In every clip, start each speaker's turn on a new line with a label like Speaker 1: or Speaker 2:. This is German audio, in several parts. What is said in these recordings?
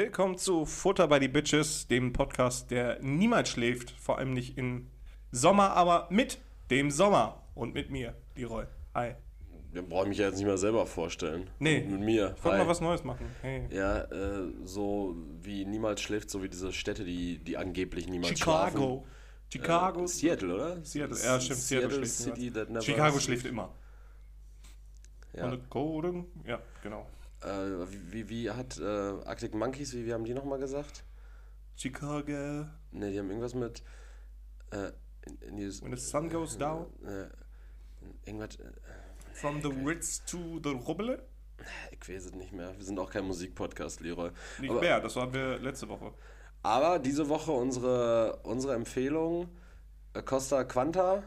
Speaker 1: Willkommen zu Futter bei die Bitches, dem Podcast, der niemals schläft, vor allem nicht im Sommer, aber mit dem Sommer und mit mir, Leroy. Hi.
Speaker 2: Wir brauchen mich ja jetzt nicht mehr selber vorstellen.
Speaker 1: Nee.
Speaker 2: Mit mir.
Speaker 1: Ich wollte
Speaker 2: Hi.
Speaker 1: mal was Neues machen. Hey.
Speaker 2: Ja, äh, so wie niemals schläft, so wie diese Städte, die, die angeblich niemals schlafen.
Speaker 1: Chicago. Chicago.
Speaker 2: Äh, Seattle, oder?
Speaker 1: Seattle, ja, stimmt. Seattle,
Speaker 2: Seattle
Speaker 1: schläft
Speaker 2: City
Speaker 1: niemals.
Speaker 2: that never
Speaker 1: Chicago schläft immer.
Speaker 2: Ja.
Speaker 1: Und Golden, ja, genau.
Speaker 2: Äh, wie, wie, hat äh, Arctic Monkeys, wie, wie haben die nochmal gesagt?
Speaker 1: Chicago.
Speaker 2: Ne, die haben irgendwas mit. Äh, dieses,
Speaker 1: When the sun goes down,
Speaker 2: äh, irgendwas. Äh,
Speaker 1: from the Ritz to the Rubbele.
Speaker 2: ich weiß es nicht mehr. Wir sind auch kein Musikpodcast, Leroy.
Speaker 1: Nicht
Speaker 2: Aber-
Speaker 1: mehr, das waren wir letzte Woche.
Speaker 2: Aber diese Woche unsere, unsere Empfehlung: äh, Costa Quanta.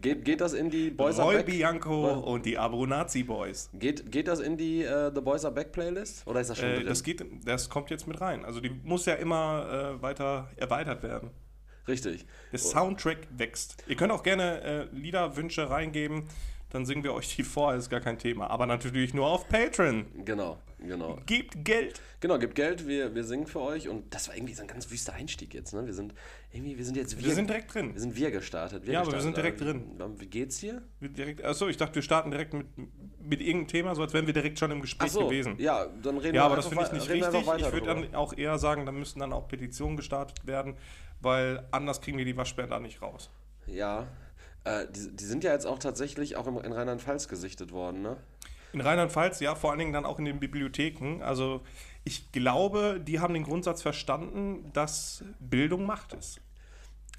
Speaker 2: Geht, geht das in die Boys Are
Speaker 1: Roy
Speaker 2: Back?
Speaker 1: Bianco und die Abrunazi Boys.
Speaker 2: Geht, geht das in die äh, The Boys Are Back Playlist? Oder ist das schon
Speaker 1: Äh,
Speaker 2: drin?
Speaker 1: das, geht, das kommt jetzt mit rein. Also die muss ja immer äh, weiter erweitert werden.
Speaker 2: Richtig.
Speaker 1: Der Soundtrack wächst. Ihr könnt auch gerne äh, Liederwünsche reingeben, dann singen wir euch die vor, ist gar kein Thema. Aber natürlich nur auf Patreon.
Speaker 2: Genau, genau.
Speaker 1: Gebt Geld.
Speaker 2: Genau, gebt Geld, wir, wir singen für euch. Und das war irgendwie so ein ganz wüster Einstieg jetzt, ne? Wir sind irgendwie, wir sind jetzt
Speaker 1: Wir sind direkt drin.
Speaker 2: wir sind wir gestartet. Wir
Speaker 1: Ja, aber wir
Speaker 2: gestartet.
Speaker 1: sind direkt
Speaker 2: Ähm, Wie geht's dir?
Speaker 1: Wir Direkt, achso, ich dachte, wir starten direkt mit, mit irgendeinem Thema, so als wären wir direkt schon im Gespräch gewesen.
Speaker 2: ja, dann reden
Speaker 1: Ja,
Speaker 2: wir
Speaker 1: aber das finde ich nicht
Speaker 2: wir
Speaker 1: richtig. Ich würde dann auch eher sagen, da müssten dann auch Petitionen gestartet werden, weil anders kriegen wir die Waschbären da nicht raus.
Speaker 2: Ja, äh, die, die sind ja jetzt auch tatsächlich auch im, in Rheinland-Pfalz gesichtet worden, ne?
Speaker 1: In Rheinland-Pfalz, ja, vor allen Dingen dann auch in den Bibliotheken. Also ich glaube, die haben den Grundsatz verstanden, dass Bildung Macht ist.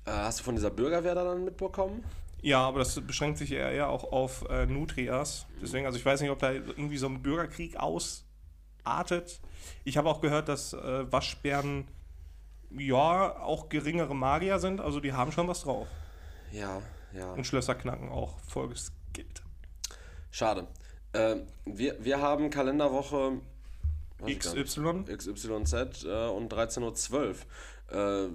Speaker 2: Äh, hast du von dieser Bürgerwehr da dann mitbekommen?
Speaker 1: Ja, aber das beschränkt sich eher, eher auch auf äh, Nutrias. Deswegen, also ich weiß nicht, ob da irgendwie so ein Bürgerkrieg ausartet. Ich habe auch gehört, dass äh, Waschbären ja auch geringere Magier sind. Also die haben schon was drauf.
Speaker 2: Ja, ja.
Speaker 1: Und Schlösser knacken auch vollgeskillt.
Speaker 2: Schade. Äh, wir, wir haben Kalenderwoche.
Speaker 1: XY.
Speaker 2: XYZ äh, und 13.12 Uhr. Äh,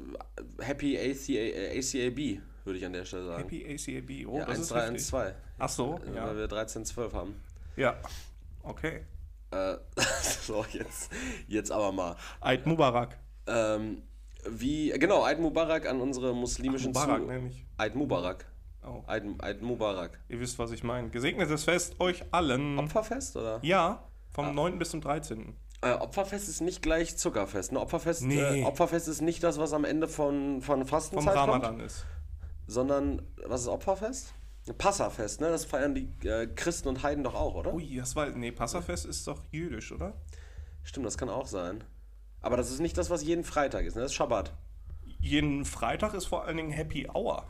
Speaker 2: Happy ACA, ACAB, würde ich an der Stelle sagen.
Speaker 1: Happy ACAB. Oh,
Speaker 2: ja,
Speaker 1: das ist heftig.
Speaker 2: 1312.
Speaker 1: Ach so,
Speaker 2: Äh,
Speaker 1: ja.
Speaker 2: Weil wir 13.12 haben.
Speaker 1: Ja. Okay.
Speaker 2: Äh, so, jetzt, jetzt aber mal.
Speaker 1: Eid Mubarak.
Speaker 2: Ähm, wie, genau, Eid Mubarak an unsere muslimischen
Speaker 1: Mubarak
Speaker 2: Zu-. Eid Mubarak.
Speaker 1: Oh.
Speaker 2: Eid, Eid Mubarak.
Speaker 1: Ihr wisst, was ich meine. Gesegnetes Fest euch allen.
Speaker 2: Opferfest, oder?
Speaker 1: Ja, vom 9. bis zum 13.
Speaker 2: Äh, Opferfest ist nicht gleich Zuckerfest. Ne? Opferfest,
Speaker 1: Nee.
Speaker 2: äh, Opferfest ist nicht das, was am Ende von, von
Speaker 1: Vom
Speaker 2: Fastenzeit
Speaker 1: Ramadan
Speaker 2: kommt,
Speaker 1: ist.
Speaker 2: sondern, was ist Opferfest? Passafest, ne? Das feiern die äh, Christen und Heiden doch auch, oder?
Speaker 1: Ui, das war. Nee, Passafest ist doch jüdisch, oder?
Speaker 2: Stimmt, das kann auch sein. Aber das ist nicht das, was jeden Freitag ist, ne? Das ist Schabbat.
Speaker 1: Jeden Freitag ist vor allen Dingen Happy Hour.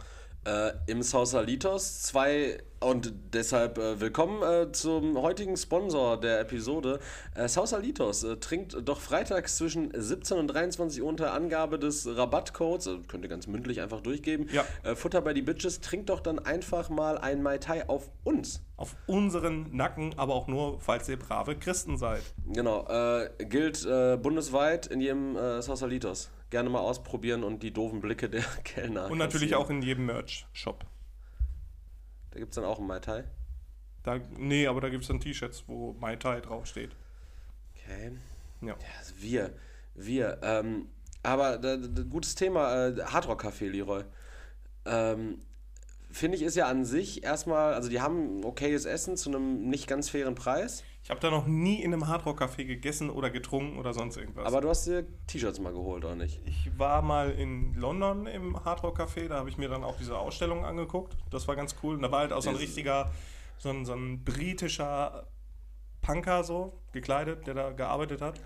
Speaker 2: Äh, Im Sausalitos zwei und deshalb äh, willkommen äh, zum heutigen Sponsor der Episode. Äh, Sausalitos äh, trinkt doch freitags zwischen 17 und 23 Uhr unter Angabe des Rabattcodes, äh, könnt ihr ganz mündlich einfach durchgeben.
Speaker 1: Ja.
Speaker 2: Äh, Futter bei die Bitches, trinkt doch dann einfach mal ein Mai Tai auf uns.
Speaker 1: Auf unseren Nacken, aber auch nur, falls ihr brave Christen seid.
Speaker 2: Genau, gilt bundesweit in jedem Sausalitos. Gerne mal ausprobieren und die doofen Blicke der Kellner.
Speaker 1: Und natürlich auch in jedem Merch-Shop.
Speaker 2: Da gibt es dann auch ein Mai Tai.
Speaker 1: Da, nee, aber da gibt es dann T-Shirts, wo Mai Tai draufsteht.
Speaker 2: Okay.
Speaker 1: Ja.
Speaker 2: Ja, also wir, wir. Ähm, aber da, da, gutes Thema, äh, Hardrock Café, Leroy. Ähm, Finde ich ist ja an sich erstmal, also die haben okayes Essen zu einem nicht ganz fairen Preis,
Speaker 1: Ich habe da noch nie in einem Hardrock-Café gegessen oder getrunken oder sonst irgendwas.
Speaker 2: aber du hast dir T-Shirts mal geholt, oder nicht?
Speaker 1: ich war mal in London im Hardrock-Café, da habe ich mir dann auch diese Ausstellung angeguckt. Das war ganz cool. Und da war halt auch so ein richtiger, so ein, so ein britischer Punker so, gekleidet, der da gearbeitet hat.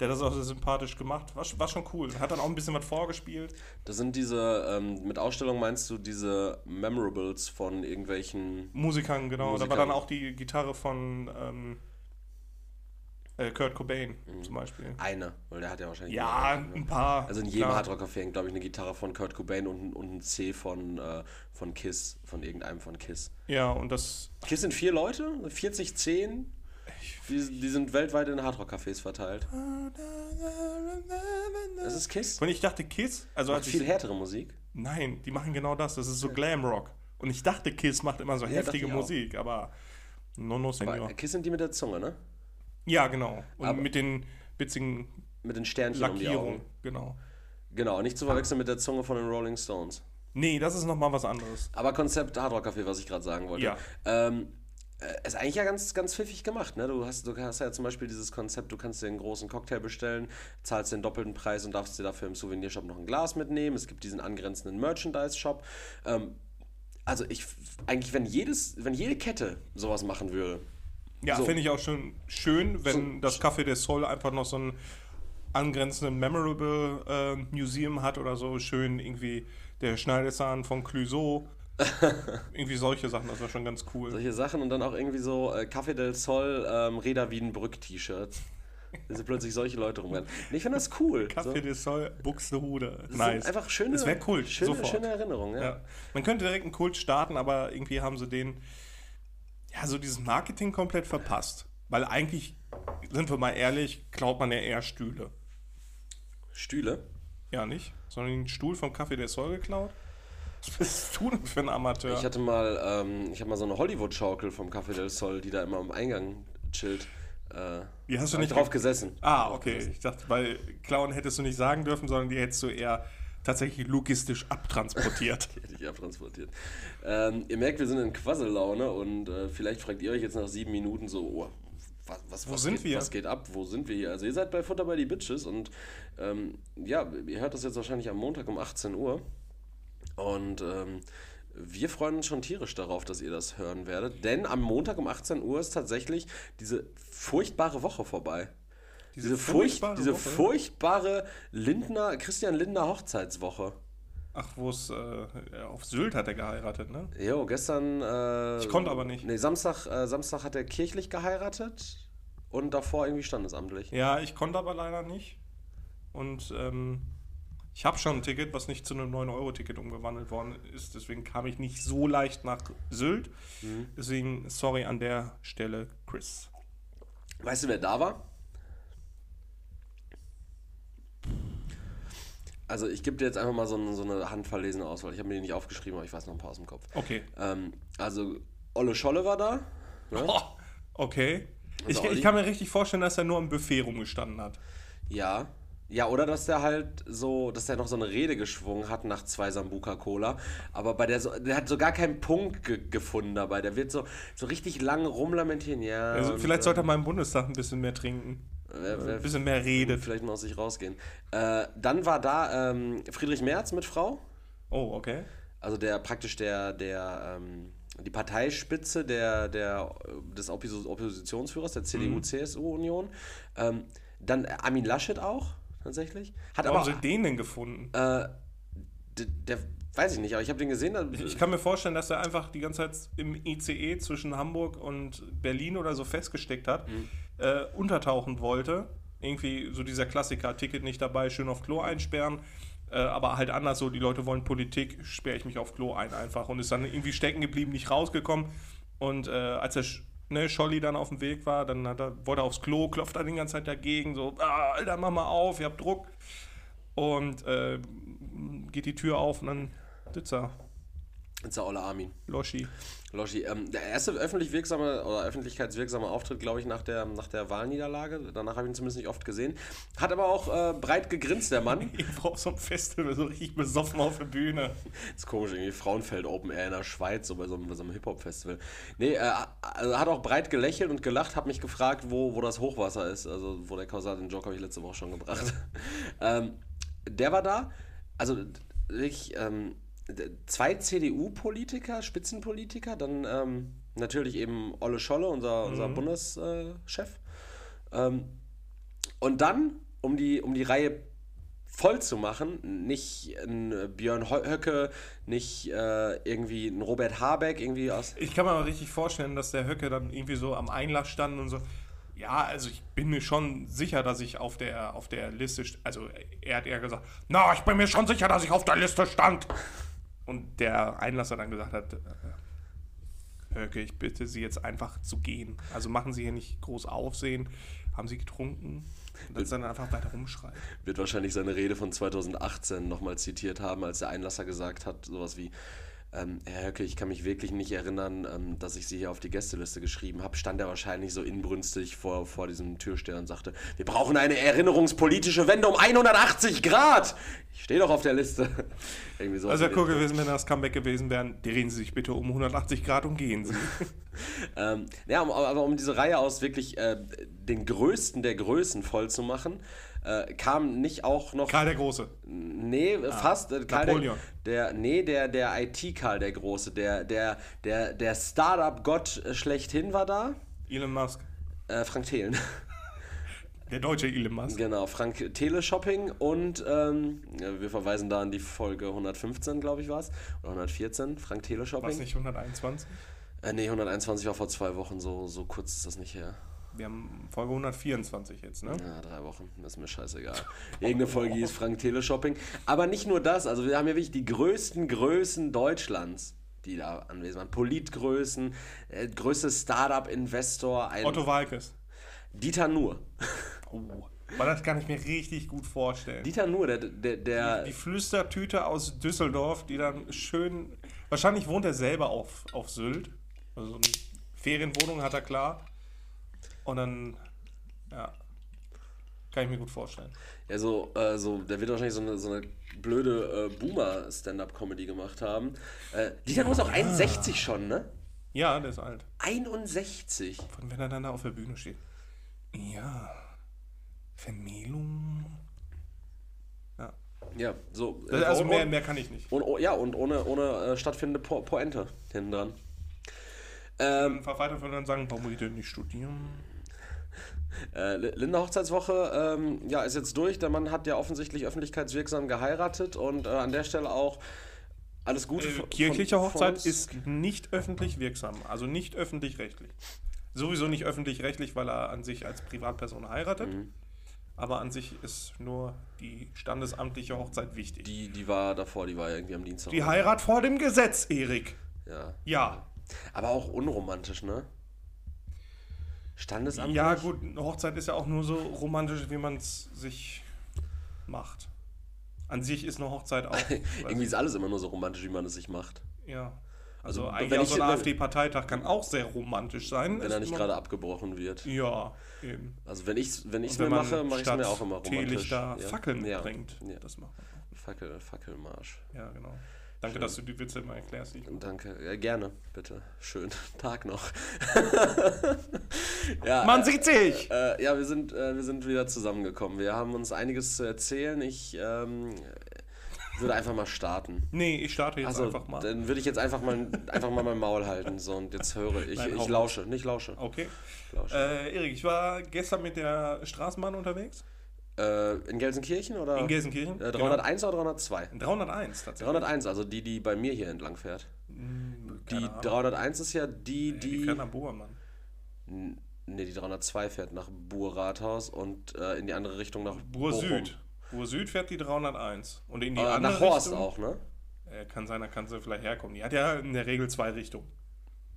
Speaker 1: Der hat das auch sehr sympathisch gemacht. War, war schon cool. Hat dann auch ein bisschen was vorgespielt.
Speaker 2: Das sind diese, ähm, mit Ausstellung meinst du diese Memorables von irgendwelchen.
Speaker 1: Musikern, genau. Da war
Speaker 2: Musikern.
Speaker 1: dann auch die Gitarre von ähm, äh, Kurt Cobain zum Beispiel.
Speaker 2: Eine, weil der hat ja wahrscheinlich.
Speaker 1: Ja,
Speaker 2: ne?
Speaker 1: ein paar.
Speaker 2: Also in jedem
Speaker 1: klar.
Speaker 2: Hardrock Café hängt, glaube ich, eine Gitarre von Kurt Cobain und, und ein C von, äh, von Kiss, von irgendeinem von Kiss.
Speaker 1: Ja, und das
Speaker 2: Kiss sind vier Leute, 40, 10. Die, die sind weltweit in Hardrock-Cafés verteilt. Das ist Kiss.
Speaker 1: Und ich dachte Kiss, also
Speaker 2: Macht
Speaker 1: als
Speaker 2: viel
Speaker 1: ich,
Speaker 2: härtere Musik.
Speaker 1: Nein, die machen genau das. Das ist so Glamrock. Und ich dachte, Kiss macht immer so
Speaker 2: Ja,
Speaker 1: heftige. Musik, aber no, no,
Speaker 2: Aber
Speaker 1: senor.
Speaker 2: Kiss sind die mit der Zunge, ne?
Speaker 1: Ja, genau. Und
Speaker 2: Aber-
Speaker 1: mit den spitzigen
Speaker 2: Mit den Sternchen um die
Speaker 1: Lackierung.
Speaker 2: Augen.
Speaker 1: Genau.
Speaker 2: Genau, nicht zu verwechseln mit der Zunge von den Rolling Stones.
Speaker 1: Nee, das ist nochmal was anderes.
Speaker 2: Aber Konzept Hardrock Café, was ich gerade sagen wollte.
Speaker 1: Ja.
Speaker 2: Ähm, äh, ist eigentlich ja ganz, ganz pfiffig gemacht. Ne? Du, hast, du hast ja zum Beispiel dieses Konzept, du kannst dir einen großen Cocktail bestellen, zahlst den doppelten Preis und darfst dir dafür im Souvenirshop noch ein Glas mitnehmen. Es gibt diesen angrenzenden Merchandise-Shop. Ähm, also ich, eigentlich, wenn, jedes, wenn jede Kette sowas machen würde,
Speaker 1: Ja,
Speaker 2: So.
Speaker 1: finde ich auch schon schön, wenn
Speaker 2: So.
Speaker 1: das Café des Sol einfach noch so ein angrenzenden Memorable äh, Museum hat oder so. Schön irgendwie der Schneidezahn von Clouseau. irgendwie solche Sachen, das wäre schon ganz cool.
Speaker 2: solche Sachen und dann auch irgendwie so äh, Café del Sol, ähm, Reda Wiedenbrück-T-Shirts. Da sind plötzlich solche Leute rumrennen. Und ich finde das cool.
Speaker 1: Café
Speaker 2: so.
Speaker 1: des Sol, Buxtehude.
Speaker 2: Das
Speaker 1: Nice.
Speaker 2: einfach schöne,
Speaker 1: Das wäre cool,
Speaker 2: schöne,
Speaker 1: sofort.
Speaker 2: schöne Erinnerungen. Ja.
Speaker 1: Ja. Man könnte direkt einen Kult starten, aber irgendwie haben sie den, ja, so dieses Marketing komplett verpasst. Weil eigentlich, sind wir mal ehrlich, klaut man ja eher Stühle.
Speaker 2: Stühle.
Speaker 1: Ja, nicht? Sondern den Stuhl vom Café der Sol geklaut? Was bist du denn für ein Amateur?
Speaker 2: Ich hatte mal, ähm, ich habe mal so eine Hollywood-Schaukel vom Café del Sol, die da immer am Eingang chillt. Äh,
Speaker 1: Die hast du nicht
Speaker 2: drauf gesessen.
Speaker 1: Ah, okay. Ich dachte, weil klauen hättest du nicht sagen dürfen, sondern die hättest du eher tatsächlich logistisch abtransportiert.
Speaker 2: Ich abtransportiert. Ähm, ihr merkt, wir sind in Quassellaune und äh, vielleicht fragt ihr euch jetzt nach sieben Minuten so, oh, was, was,
Speaker 1: Wo
Speaker 2: was
Speaker 1: sind
Speaker 2: geht,
Speaker 1: wir?
Speaker 2: Was geht ab? Wo sind wir hier? Also ihr seid bei Futter bei die Bitches und ähm, ja, ihr hört das jetzt wahrscheinlich am Montag um 18 Uhr. Und ähm, wir freuen uns schon tierisch darauf, dass ihr das hören werdet. Denn am Montag um 18 Uhr ist tatsächlich diese furchtbare Woche vorbei. Diese, furcht,
Speaker 1: furchtbare
Speaker 2: diese furchtbare Lindner, Christian Lindner Hochzeitswoche.
Speaker 1: Ach, wo es äh, auf Sylt hat er geheiratet, ne?
Speaker 2: Jo, gestern. Äh,
Speaker 1: Ich konnte aber nicht.
Speaker 2: Nee, Samstag, äh, Samstag hat er kirchlich geheiratet und davor irgendwie standesamtlich.
Speaker 1: Ja, ich konnte aber leider nicht. Und ähm, ich habe schon ein Ticket, was nicht zu einem 9-Euro-Ticket umgewandelt worden ist. Deswegen kam ich nicht so leicht nach Sylt.
Speaker 2: Mhm.
Speaker 1: Deswegen sorry an der Stelle, Chris.
Speaker 2: Weißt du, wer da war? Also, ich gebe dir jetzt einfach mal so eine, so eine handverlesene Auswahl. Ich habe mir die nicht aufgeschrieben, aber ich weiß noch ein paar aus dem Kopf.
Speaker 1: Okay.
Speaker 2: Ähm, also, Olle Scholle war da. Ne?
Speaker 1: Oh, okay. Ich, ich kann mir richtig vorstellen, dass er nur am Buffet rumgestanden hat.
Speaker 2: Ja. Ja, oder dass der halt so, dass der noch so eine Rede geschwungen hat nach zwei Sambuca Cola. Aber bei der, so, der hat so gar keinen Punkt ge gefunden dabei. Der wird so, so richtig lang rumlamentieren. Ja.
Speaker 1: Also, vielleicht sollte er mal im Bundestag ein bisschen mehr trinken. Ein bisschen mehr Rede.
Speaker 2: Vielleicht mal aus sich rausgehen. Äh, dann war da ähm, Friedrich Merz mit Frau.
Speaker 1: Oh, okay.
Speaker 2: Also der praktisch der, der ähm, die Parteispitze der, der, des Oppos Oppositionsführers der CDU-CSU-Union. Ähm, dann Armin Laschet auch, tatsächlich. Hat
Speaker 1: sie
Speaker 2: aber,
Speaker 1: den denn gefunden?
Speaker 2: äh, der, der, weiß ich nicht, aber ich habe den gesehen.
Speaker 1: Ich kann mir vorstellen, dass er einfach die ganze Zeit im ICE zwischen Hamburg und Berlin oder so festgesteckt hat, äh, untertauchen wollte. Irgendwie so dieser Klassiker, Ticket nicht dabei, schön auf Klo einsperren. Äh, aber halt anders so, die Leute wollen Politik, sperre ich mich auf Klo ein einfach. Und ist dann irgendwie stecken geblieben, nicht rausgekommen. Und äh, als der ne, Scholli dann auf dem Weg war, dann er, wollte er aufs Klo, klopft er die ganze Zeit dagegen, so, ah, Alter, mach mal auf, ihr habt Druck. Und äh, geht die Tür auf und dann sitzt er,
Speaker 2: Olle Armin.
Speaker 1: Loschi.
Speaker 2: Loschi, ähm, der erste öffentlich wirksame oder öffentlichkeitswirksame Auftritt, glaube ich, nach der, nach der Wahlniederlage. Danach habe ich ihn zumindest nicht oft gesehen. Hat aber auch äh, breit gegrinst, der Mann.
Speaker 1: Irgendwo auf so einem Festival, so richtig besoffen auf der Bühne.
Speaker 2: ist komisch, irgendwie Frauenfeld Open Air in der Schweiz, so bei so einem, bei so einem Hip-Hop-Festival. Nee, äh, also hat auch breit gelächelt und gelacht, hat mich gefragt, wo, wo das Hochwasser ist. Also, wo der Kausal, den Joke habe ich letzte Woche schon gebracht. ähm, der war da. Also, wirklich, ähm, zwei CDU-Politiker, Spitzenpolitiker, dann ähm, natürlich eben Olle Scholle, unser, unser Bundeschef. Ähm, und dann, um die, um die Reihe voll zu machen, nicht ein Björn Hö- Höcke, nicht äh, irgendwie ein Robert Habeck, irgendwie aus.
Speaker 1: Ich kann mir aber richtig vorstellen, dass der Höcke dann irgendwie so am Einlass stand und so. Ja, also ich bin mir schon sicher, dass ich auf der, auf der Liste, st- also er hat eher gesagt, na, ich bin mir schon sicher, dass ich auf der Liste stand. Und der Einlasser dann gesagt hat, äh, Höcke, ich bitte Sie jetzt einfach zu gehen. Also machen Sie hier nicht groß Aufsehen. Haben Sie getrunken? Und er dann einfach weiter rumschreit.
Speaker 2: Wird wahrscheinlich seine Rede von 2018 nochmal zitiert haben, als der Einlasser gesagt hat, sowas wie. Ähm, Herr Höcke, ich kann mich wirklich nicht erinnern, ähm, dass ich Sie hier auf die Gästeliste geschrieben habe. Stand er wahrscheinlich so inbrünstig vor, vor diesem Türsteher und sagte, wir brauchen eine erinnerungspolitische Wende um 180 Grad. Ich stehe doch auf der Liste.
Speaker 1: Irgendwie so also Herr Kurke, gewesen, wenn das Comeback gewesen wären, drehen Sie sich bitte um 180 Grad und gehen Sie.
Speaker 2: ähm, ja, um, aber um diese Reihe aus wirklich äh, den Größten der Größen voll zu machen, äh, kam nicht auch noch.
Speaker 1: Karl der Große.
Speaker 2: Nee, ah, fast. Äh, Karl Napoleon. Der, der, nee, der, der IT-Karl der Große. Der, der, der, der Startup-Gott schlechthin war da.
Speaker 1: Elon Musk.
Speaker 2: Äh, Frank Thelen.
Speaker 1: Der deutsche Elon Musk.
Speaker 2: Genau, Frank Teleshopping und ähm, wir verweisen da an die Folge 115, glaube ich, war es. Oder 114, Frank Teleshopping. War es
Speaker 1: nicht 121?
Speaker 2: Äh, nee, 121 war vor zwei Wochen, so, so kurz ist das nicht her.
Speaker 1: Wir haben Folge 124 jetzt, ne?
Speaker 2: Ja, drei Wochen, das ist mir scheißegal. Irgendeine Folge hieß Frank Teleshopping. Aber nicht nur das, also wir haben ja wirklich die größten Größen Deutschlands, die da anwesend waren. Politgrößen, äh, größte Startup-Investor.
Speaker 1: Otto Walkes.
Speaker 2: Dieter Nuhr.
Speaker 1: Oh, weil das kann ich mir richtig gut vorstellen.
Speaker 2: Dieter Nuhr, der... der, der
Speaker 1: die, die Flüstertüte aus Düsseldorf, die dann schön... Wahrscheinlich wohnt er selber auf, auf Sylt. Also eine Ferienwohnung hat er klar. Und dann, ja, kann ich mir gut vorstellen.
Speaker 2: Ja, so, äh, so der wird wahrscheinlich so eine, so eine blöde äh, Boomer-Stand-Up-Comedy gemacht haben. Äh, Dieter ja. ist auch 61 schon, ne?
Speaker 1: Ja, der ist alt.
Speaker 2: 61?
Speaker 1: Von wenn er dann da auf der Bühne steht. Ja. Vermählung.
Speaker 2: Ja. Ja, so.
Speaker 1: Äh, also mehr, mehr kann ich nicht.
Speaker 2: Und, oh, ja, und ohne, ohne äh, stattfindende po Pointe hinten dran.
Speaker 1: Ähm, weiter würde dann sagen, warum will ich denn nicht studieren?
Speaker 2: Äh, Linda Hochzeitswoche ähm, ja, ist jetzt durch. Der Mann hat ja offensichtlich öffentlichkeitswirksam geheiratet und äh, an der Stelle auch alles Gute.
Speaker 1: Äh, kirchliche von, Hochzeit von ist nicht öffentlich wirksam, also nicht öffentlich-rechtlich. Sowieso nicht öffentlich-rechtlich, weil er an sich als Privatperson heiratet. Mhm. Aber an sich ist nur die standesamtliche Hochzeit wichtig.
Speaker 2: Die, die war davor, die war irgendwie am Dienstag.
Speaker 1: Die Heirat vor dem Gesetz, Erik.
Speaker 2: Ja.
Speaker 1: Ja.
Speaker 2: Aber auch unromantisch, ne? Standesamt?
Speaker 1: Ja, gut, eine Hochzeit ist ja auch nur so romantisch, wie man es sich macht. An sich ist eine Hochzeit auch.
Speaker 2: Irgendwie ist alles immer nur so romantisch, wie man es sich macht.
Speaker 1: Ja. Also, also eigentlich auch so ein AfD-Parteitag kann auch sehr romantisch sein.
Speaker 2: Wenn er nicht gerade abgebrochen wird.
Speaker 1: Ja, eben.
Speaker 2: Also wenn ich es wenn mir mache, mache ich es mir auch immer romantisch.
Speaker 1: da ja. Fackeln ja. bringt. Ja. Das
Speaker 2: machen Fackel, Fackelmarsch.
Speaker 1: Ja, genau. Danke, Schön. dass du die Witze mal erklärst.
Speaker 2: Danke, ja, gerne, bitte. Schönen Tag noch.
Speaker 1: ja, Man äh, sieht sich!
Speaker 2: Äh, ja, wir sind, äh, wir sind wieder zusammengekommen. Wir haben uns einiges zu erzählen. Ich ähm, würde einfach mal starten.
Speaker 1: Nee, ich starte jetzt also, einfach mal.
Speaker 2: Dann würde ich jetzt einfach mal, einfach mal mein Maul halten. So, und jetzt höre ich. Nein, ich lausche, nicht lausche.
Speaker 1: Okay. Lausche. Äh, Erik, ich war gestern mit der Straßenbahn unterwegs.
Speaker 2: Äh, in Gelsenkirchen oder?
Speaker 1: In Gelsenkirchen.
Speaker 2: Äh, 301 genau. oder 302?
Speaker 1: 301
Speaker 2: tatsächlich. 301, also die, die bei mir hier entlang fährt. Hm, die Ahnung. 301 ist ja die, die. Die
Speaker 1: fährt nach Mann.
Speaker 2: Ne, die 302 fährt nach Buhr-Rathaus und äh, in die andere Richtung nach
Speaker 1: Buhr Süd. Buhr Süd fährt die 301. Und in die
Speaker 2: äh,
Speaker 1: andere
Speaker 2: Nach Horst Richtung, auch, ne?
Speaker 1: Äh, kann sein, da kann sie vielleicht herkommen. Die hat ja in der Regel zwei Richtungen.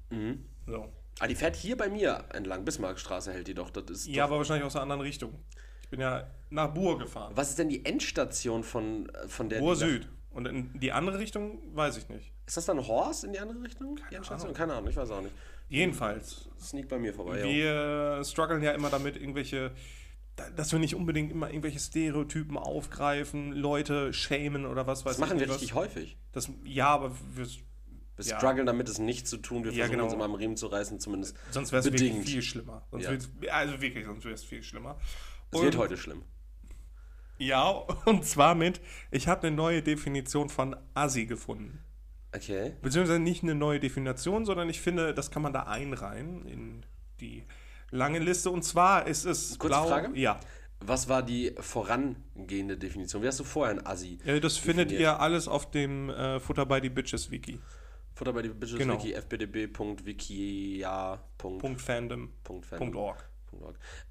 Speaker 2: Mhm. So. Ah, die fährt hier bei mir entlang. Bismarckstraße hält die doch. Das ist
Speaker 1: ja, aber wahrscheinlich aus einer anderen Richtung bin ja nach Buhr gefahren.
Speaker 2: Was ist denn die Endstation von, von der...
Speaker 1: Buhr Süd. Und in die andere Richtung weiß ich nicht.
Speaker 2: Ist das dann Horst in die andere Richtung?
Speaker 1: Keine die
Speaker 2: Ahnung. Keine Ahnung, ich weiß auch nicht.
Speaker 1: Jedenfalls.
Speaker 2: Sneak bei mir vorbei.
Speaker 1: Wir ja. strugglen ja immer damit, irgendwelche dass wir nicht unbedingt immer irgendwelche Stereotypen aufgreifen, Leute schämen oder was weiß
Speaker 2: ich. Das machen wir was. richtig häufig.
Speaker 1: Das, ja, aber wir,
Speaker 2: wir ja. strugglen damit, es nicht zu tun. Wir versuchen ja, genau. uns immer am Riemen zu reißen, zumindest.
Speaker 1: Sonst wäre es wirklich viel schlimmer. Sonst ja. also wirklich, sonst wäre es viel schlimmer.
Speaker 2: Es wird heute schlimm.
Speaker 1: Ja, und zwar mit, ich habe eine neue Definition von Assi gefunden.
Speaker 2: Okay.
Speaker 1: Beziehungsweise nicht eine neue Definition, sondern ich finde, das kann man da einreihen in die lange Liste. Und zwar ist es.
Speaker 2: Kurze blau, Frage?
Speaker 1: Ja.
Speaker 2: Was war die vorangehende Definition? Wie hast du vorher ein Assi?
Speaker 1: Ja, das definiert? findet ihr alles auf dem äh, Futter by the Bitches Wiki.
Speaker 2: Futter by the Bitches genau. Wiki, fbdb.wikia.fandom.org.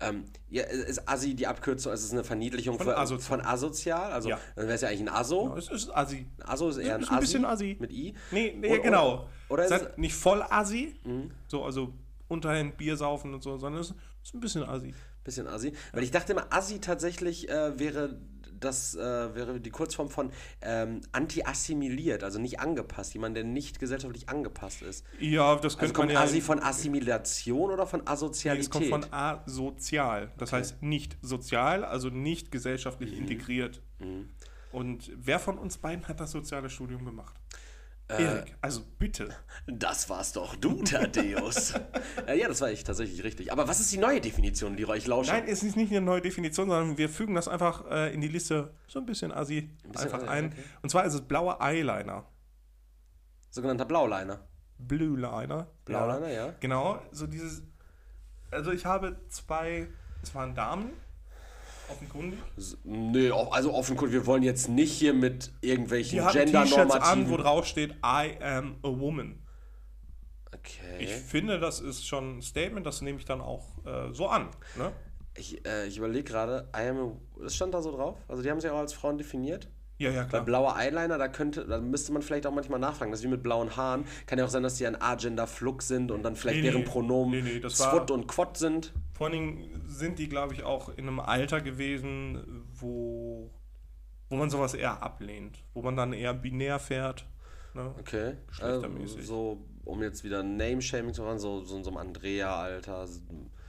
Speaker 2: Ähm, ja, ist Assi die Abkürzung, also es ist eine Verniedlichung
Speaker 1: von, asozial.
Speaker 2: von asozial? Also
Speaker 1: ja.
Speaker 2: dann wäre es ja eigentlich ein Aso.
Speaker 1: Genau, es ist Assi.
Speaker 2: Ein Aso ist eher ein,
Speaker 1: ist ein
Speaker 2: Assi.
Speaker 1: bisschen Assi.
Speaker 2: Mit I?
Speaker 1: Nee, nee oder, genau. Oder, oder ist nicht voll Assi, mhm. so also unterhin Bier saufen und so, sondern es ist ein bisschen Assi.
Speaker 2: Bisschen Assi. Weil ich dachte immer, Assi tatsächlich äh, wäre das äh, wäre die Kurzform von ähm, anti-assimiliert, also nicht angepasst, jemand, der nicht gesellschaftlich angepasst ist.
Speaker 1: Ja, das
Speaker 2: Also
Speaker 1: könnte
Speaker 2: kommt
Speaker 1: man ja.
Speaker 2: Assi von Assimilation oder von
Speaker 1: es
Speaker 2: Asozialität?
Speaker 1: kommt von asozial. Das heißt nicht sozial, also nicht gesellschaftlich
Speaker 2: Mhm.
Speaker 1: integriert. Und wer von uns beiden hat das soziale Studium gemacht?
Speaker 2: Äh,
Speaker 1: Erik, also bitte.
Speaker 2: Das warst doch du, Thaddeus. äh, ja, das war ich tatsächlich richtig. Aber was ist die neue Definition, die ich lausche?
Speaker 1: Nein, es ist nicht eine neue Definition, sondern wir fügen das einfach äh, in die Liste so ein bisschen assi
Speaker 2: bisschen
Speaker 1: einfach
Speaker 2: assi,
Speaker 1: ein.
Speaker 2: okay.
Speaker 1: Und zwar ist es blauer Eyeliner.
Speaker 2: Sogenannter Blauliner.
Speaker 1: Blue Liner.
Speaker 2: Blauliner, ja.
Speaker 1: Genau, so dieses. Also ich habe zwei, es waren Damen, offenkundig.
Speaker 2: O- also offenkundig, wir wollen jetzt nicht hier mit irgendwelchen
Speaker 1: Die hatten an, wo
Speaker 2: Gender-Normativen...
Speaker 1: drauf steht, I am a woman.
Speaker 2: Okay.
Speaker 1: Ich finde, das ist schon ein Statement, das nehme ich dann auch äh, so an. Ne?
Speaker 2: Ich, äh, ich überlege gerade, I am a, das stand da so drauf? Also die haben sich auch als Frauen definiert?
Speaker 1: Ja, ja,
Speaker 2: Bei
Speaker 1: klar.
Speaker 2: blauer Eyeliner, da könnte, da müsste man vielleicht auch manchmal nachfragen. Das ist wie mit blauen Haaren. Kann ja auch sein, dass die ein Agender-Flug sind und dann vielleicht
Speaker 1: Nee,
Speaker 2: deren
Speaker 1: nee.
Speaker 2: Pronomen
Speaker 1: Nee, nee, das
Speaker 2: Swot und Quad sind.
Speaker 1: Vor allen Dingen sind die, glaube ich, auch in einem Alter gewesen, wo, wo man sowas eher ablehnt. Wo man dann eher binär fährt. Ne?
Speaker 2: Okay.
Speaker 1: Geschlechtermäßig.
Speaker 2: Äh, so, um jetzt wieder Name-Shaming zu machen, so, so in so einem Andrea-Alter.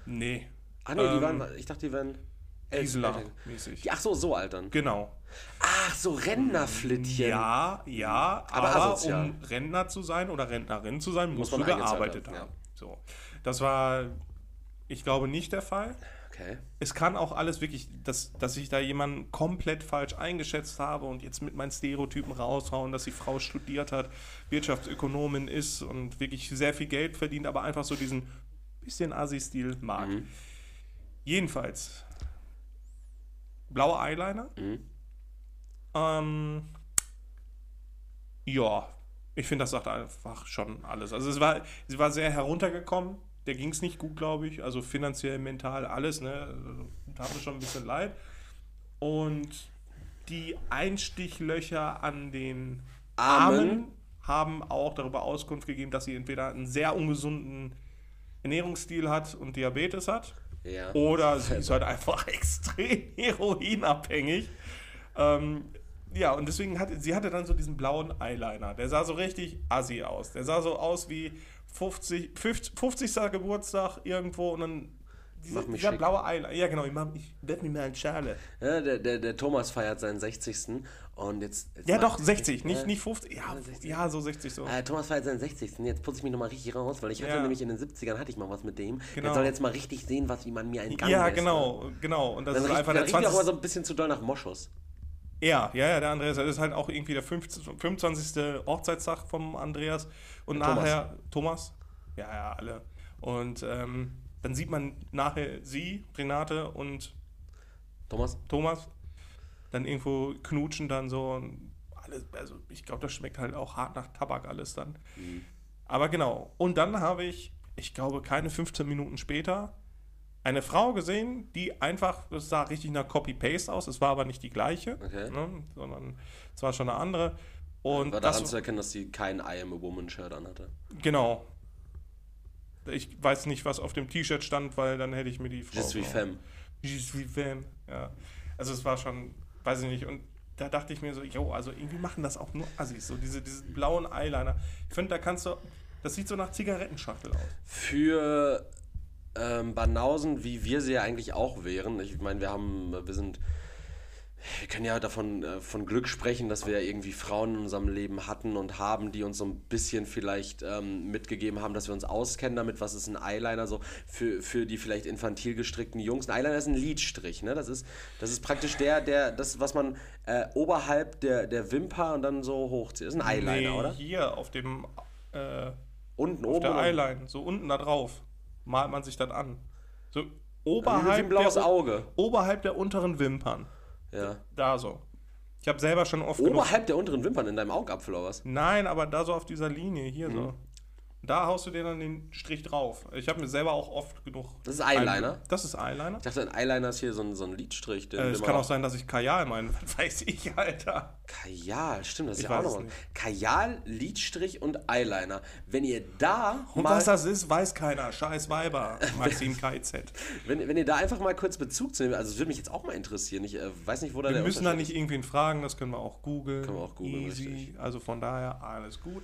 Speaker 1: Nee.
Speaker 2: Ah, nee, die
Speaker 1: Ähm,
Speaker 2: waren, ich dachte, die wären. Die, ach so, so altern.
Speaker 1: Genau.
Speaker 2: Ach, so Rentnerflittchen.
Speaker 1: Ja, ja,
Speaker 2: Aber
Speaker 1: aber, um Rentner zu sein oder Rentnerin zu sein, musst
Speaker 2: man
Speaker 1: du gearbeitet
Speaker 2: haben,
Speaker 1: haben.
Speaker 2: ja.
Speaker 1: So. Das war, ich glaube, nicht der Fall.
Speaker 2: Okay.
Speaker 1: Es kann auch alles wirklich, dass, dass ich da jemanden komplett falsch eingeschätzt habe und jetzt mit meinen Stereotypen raushauen, dass die Frau studiert hat, Wirtschaftsökonomin ist und wirklich sehr viel Geld verdient, aber einfach so diesen bisschen Assi-Stil mag.
Speaker 2: Mhm.
Speaker 1: Jedenfalls, blauer Eyeliner.
Speaker 2: Mhm.
Speaker 1: Ähm, ja, ich finde, das sagt einfach schon alles. Also es war, sie war sehr heruntergekommen. Der ging es nicht gut, glaube ich. Also finanziell, mental, alles. Ne? Tat mir schon ein bisschen leid. Und die Einstichlöcher an den
Speaker 2: Armen.
Speaker 1: Armen haben auch darüber Auskunft gegeben, dass sie entweder einen sehr ungesunden Ernährungsstil hat und Diabetes hat.
Speaker 2: Ja.
Speaker 1: Oder sie ist halt einfach extrem heroinabhängig. Ähm, ja, und deswegen hatte sie hatte dann so diesen blauen Eyeliner. Der sah so richtig assi aus. Der sah so aus wie 50, 50, 50. Geburtstag irgendwo und dann diese,
Speaker 2: Mach mich
Speaker 1: dieser
Speaker 2: schick.
Speaker 1: blaue Eyeliner. Ja, genau, ich, mach, ich werd mir mal eine Schale.
Speaker 2: Ja, der, der, der Thomas feiert seinen 60. Und jetzt. jetzt
Speaker 1: Ja,
Speaker 2: mal-
Speaker 1: doch, 60, nicht,
Speaker 2: Äh,
Speaker 1: nicht 50. Ja,
Speaker 2: 60.
Speaker 1: ja so 60 so.
Speaker 2: Äh, Thomas feiert seinen 60. Jetzt putze ich mich nochmal richtig raus, weil ich hatte
Speaker 1: Ja.
Speaker 2: nämlich in den 70ern hatte ich mal was mit dem. Der
Speaker 1: Genau.
Speaker 2: soll jetzt mal richtig sehen, was ihm an mir entgangen
Speaker 1: Ja,
Speaker 2: ist. Ne?
Speaker 1: genau, genau. Und das
Speaker 2: Dann
Speaker 1: ist
Speaker 2: riecht,
Speaker 1: einfach der
Speaker 2: riecht mir auch
Speaker 1: 20.
Speaker 2: immer so ein bisschen zu doll nach Moschus.
Speaker 1: Ja, ja, ja, der Andreas, das ist halt auch irgendwie der 15, 25. Hochzeitstag vom Andreas und
Speaker 2: Der Thomas.
Speaker 1: nachher Thomas. Ja, ja, alle. Und ähm, dann sieht man nachher sie, Renate und
Speaker 2: Thomas?
Speaker 1: Thomas dann irgendwo knutschen dann so und alles, also ich glaube, das schmeckt halt auch hart nach Tabak alles dann. Aber genau, und dann habe ich, ich glaube, keine 15 Minuten später eine Frau gesehen, die einfach, das sah richtig nach Copy-Paste aus, es war aber nicht die gleiche,
Speaker 2: Okay.
Speaker 1: ne, sondern es war schon eine andere. Und
Speaker 2: War daran
Speaker 1: das,
Speaker 2: zu erkennen, dass sie kein I am a Woman Shirt anhatte.
Speaker 1: genau. Ich weiß nicht, was auf dem T-Shirt stand, weil dann hätte ich mir die Frau.
Speaker 2: Just wie
Speaker 1: genommen.
Speaker 2: femme.
Speaker 1: Je suis femme, ja. Also es war schon, weiß ich nicht, und da dachte ich mir so, jo, also irgendwie machen das auch nur Assis, so diese, diese blauen Eyeliner. Ich finde, da kannst du, das sieht so nach Zigarettenschachtel aus.
Speaker 2: Für ähm, Banausen, wie wir sie ja eigentlich auch wären. Ich meine, wir haben, wir sind, wir können ja davon äh, von Glück sprechen, dass wir ja irgendwie Frauen in unserem Leben hatten und haben, die uns so ein bisschen vielleicht ähm, mitgegeben haben, dass wir uns auskennen damit, was ist ein Eyeliner so für, für die vielleicht infantil gestrickten Jungs. Ein Eyeliner ist ein Lidstrich, ne? Das ist, das ist praktisch der, der, das, was man äh, oberhalb der, der Wimper und dann so hochzieht. Das ist ein Eyeliner,
Speaker 1: nee,
Speaker 2: oder?
Speaker 1: hier auf dem, äh,
Speaker 2: Unten,
Speaker 1: auf
Speaker 2: oben.
Speaker 1: der Eyeline, so unten da drauf, malt man sich dann an. So
Speaker 2: Wie
Speaker 1: oberhalb, der,
Speaker 2: Auge.
Speaker 1: oberhalb der unteren Wimpern.
Speaker 2: Ja.
Speaker 1: Da so. Ich habe selber schon oft genug
Speaker 2: Oberhalb der unteren Wimpern in deinem Augapfel oder was?
Speaker 1: Nein, aber da so auf dieser Linie, hier
Speaker 2: Mhm.
Speaker 1: so. Da haust du dir dann den Strich drauf. Ich habe mir selber auch oft genug.
Speaker 2: Das ist Eyeliner?
Speaker 1: Das ist Eyeliner.
Speaker 2: Ich dachte, ein Eyeliner ist hier so ein, so ein Lidstrich. Den,
Speaker 1: Äh, es kann auch sein, dass ich Kajal meine. Was weiß ich, Alter.
Speaker 2: Kajal, stimmt, das ist
Speaker 1: Ich
Speaker 2: ja auch noch. Kajal, Lidstrich und Eyeliner. Wenn ihr da
Speaker 1: Und
Speaker 2: mal,
Speaker 1: was das ist, weiß keiner. Scheiß Weiber. Maxim KZ.
Speaker 2: wenn, wenn ihr da einfach mal kurz Bezug zu nehmen, also es würde mich jetzt auch mal interessieren. Ich äh, weiß nicht, wo da
Speaker 1: Wir
Speaker 2: der
Speaker 1: müssen da nicht irgendwen fragen, das können wir auch googeln.
Speaker 2: Können wir auch googeln,
Speaker 1: Easy.
Speaker 2: richtig.
Speaker 1: Also von daher alles gut.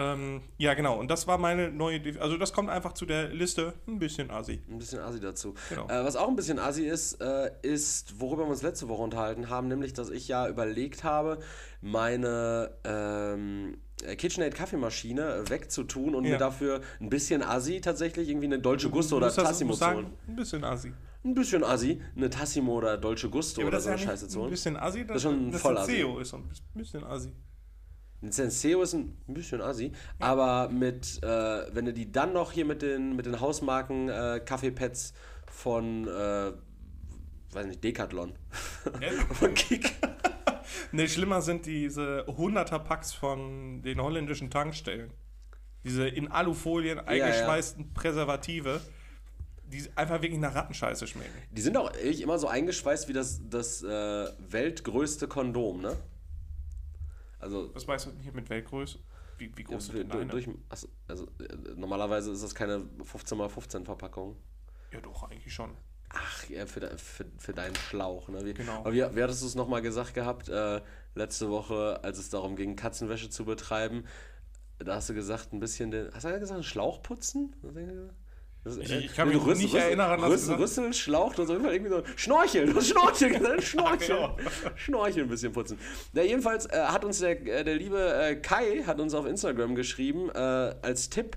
Speaker 1: Ähm, ja, genau. Und das war meine neue. Def also, das kommt einfach zu der Liste. Ein bisschen assi.
Speaker 2: Ein bisschen Asi dazu.
Speaker 1: Genau.
Speaker 2: Äh, was auch ein bisschen Asi ist, äh, ist, worüber wir uns letzte Woche unterhalten haben, nämlich, dass ich ja überlegt habe, meine ähm, äh, KitchenAid Kaffeemaschine wegzutun und
Speaker 1: Ja.
Speaker 2: mir dafür ein bisschen Asi tatsächlich irgendwie eine Dolce Gusto oder
Speaker 1: das-
Speaker 2: Tassimo zu holen.
Speaker 1: Ein bisschen assi.
Speaker 2: Ein bisschen Assi, eine Tassimo oder Dolce Gusto
Speaker 1: Ja,
Speaker 2: oder
Speaker 1: das
Speaker 2: so eine
Speaker 1: ja
Speaker 2: Scheiße zu
Speaker 1: ein
Speaker 2: holen.
Speaker 1: bisschen assi. Das,
Speaker 2: ist schon
Speaker 1: das
Speaker 2: voll assi.
Speaker 1: Ist ein bisschen assi.
Speaker 2: Senseo ist ein bisschen assi, aber mit, äh, wenn du die dann noch hier mit den, mit den Hausmarken äh, Kaffeepads von, äh, weiß nicht, Decathlon. von Kik.
Speaker 1: Ne, schlimmer sind diese 100er Packs von den holländischen Tankstellen. Diese in Alufolien eingeschweißten Präservative, die einfach wirklich nach Rattenscheiße schmecken.
Speaker 2: Die sind auch ehrlich immer so eingeschweißt wie das, das äh, weltgrößte Kondom, ne? Also
Speaker 1: Was weißt du hier mit Weltgröße? Wie, wie groß
Speaker 2: du-
Speaker 1: sind denn deine?
Speaker 2: durch, also äh, normalerweise ist das keine 15x15 Verpackung.
Speaker 1: Ja, doch, eigentlich schon.
Speaker 2: Ach, ja, für, de, für, für deinen Schlauch. Ne? Wie,
Speaker 1: Genau.
Speaker 2: Aber wie, wie hattest du es nochmal gesagt gehabt, äh, letzte Woche, als es darum ging, Katzenwäsche zu betreiben? Da hast du gesagt, ein bisschen den. Hast du gesagt, einen Schlauch putzen? Das,
Speaker 1: Ich-
Speaker 2: äh,
Speaker 1: ich kann mich
Speaker 2: Rüssel-
Speaker 1: nicht erinnern, du
Speaker 2: Rüssel, Rüssel, Schlauch, du hast auf jeden Fall irgendwie so. Schnorchel, Schnorchel gesagt, Schnorchel.
Speaker 1: genau.
Speaker 2: Schnorchel ein bisschen putzen. Ja, jedenfalls äh, hat uns der, äh, der liebe äh, Kai hat uns auf Instagram geschrieben, äh, als Tipp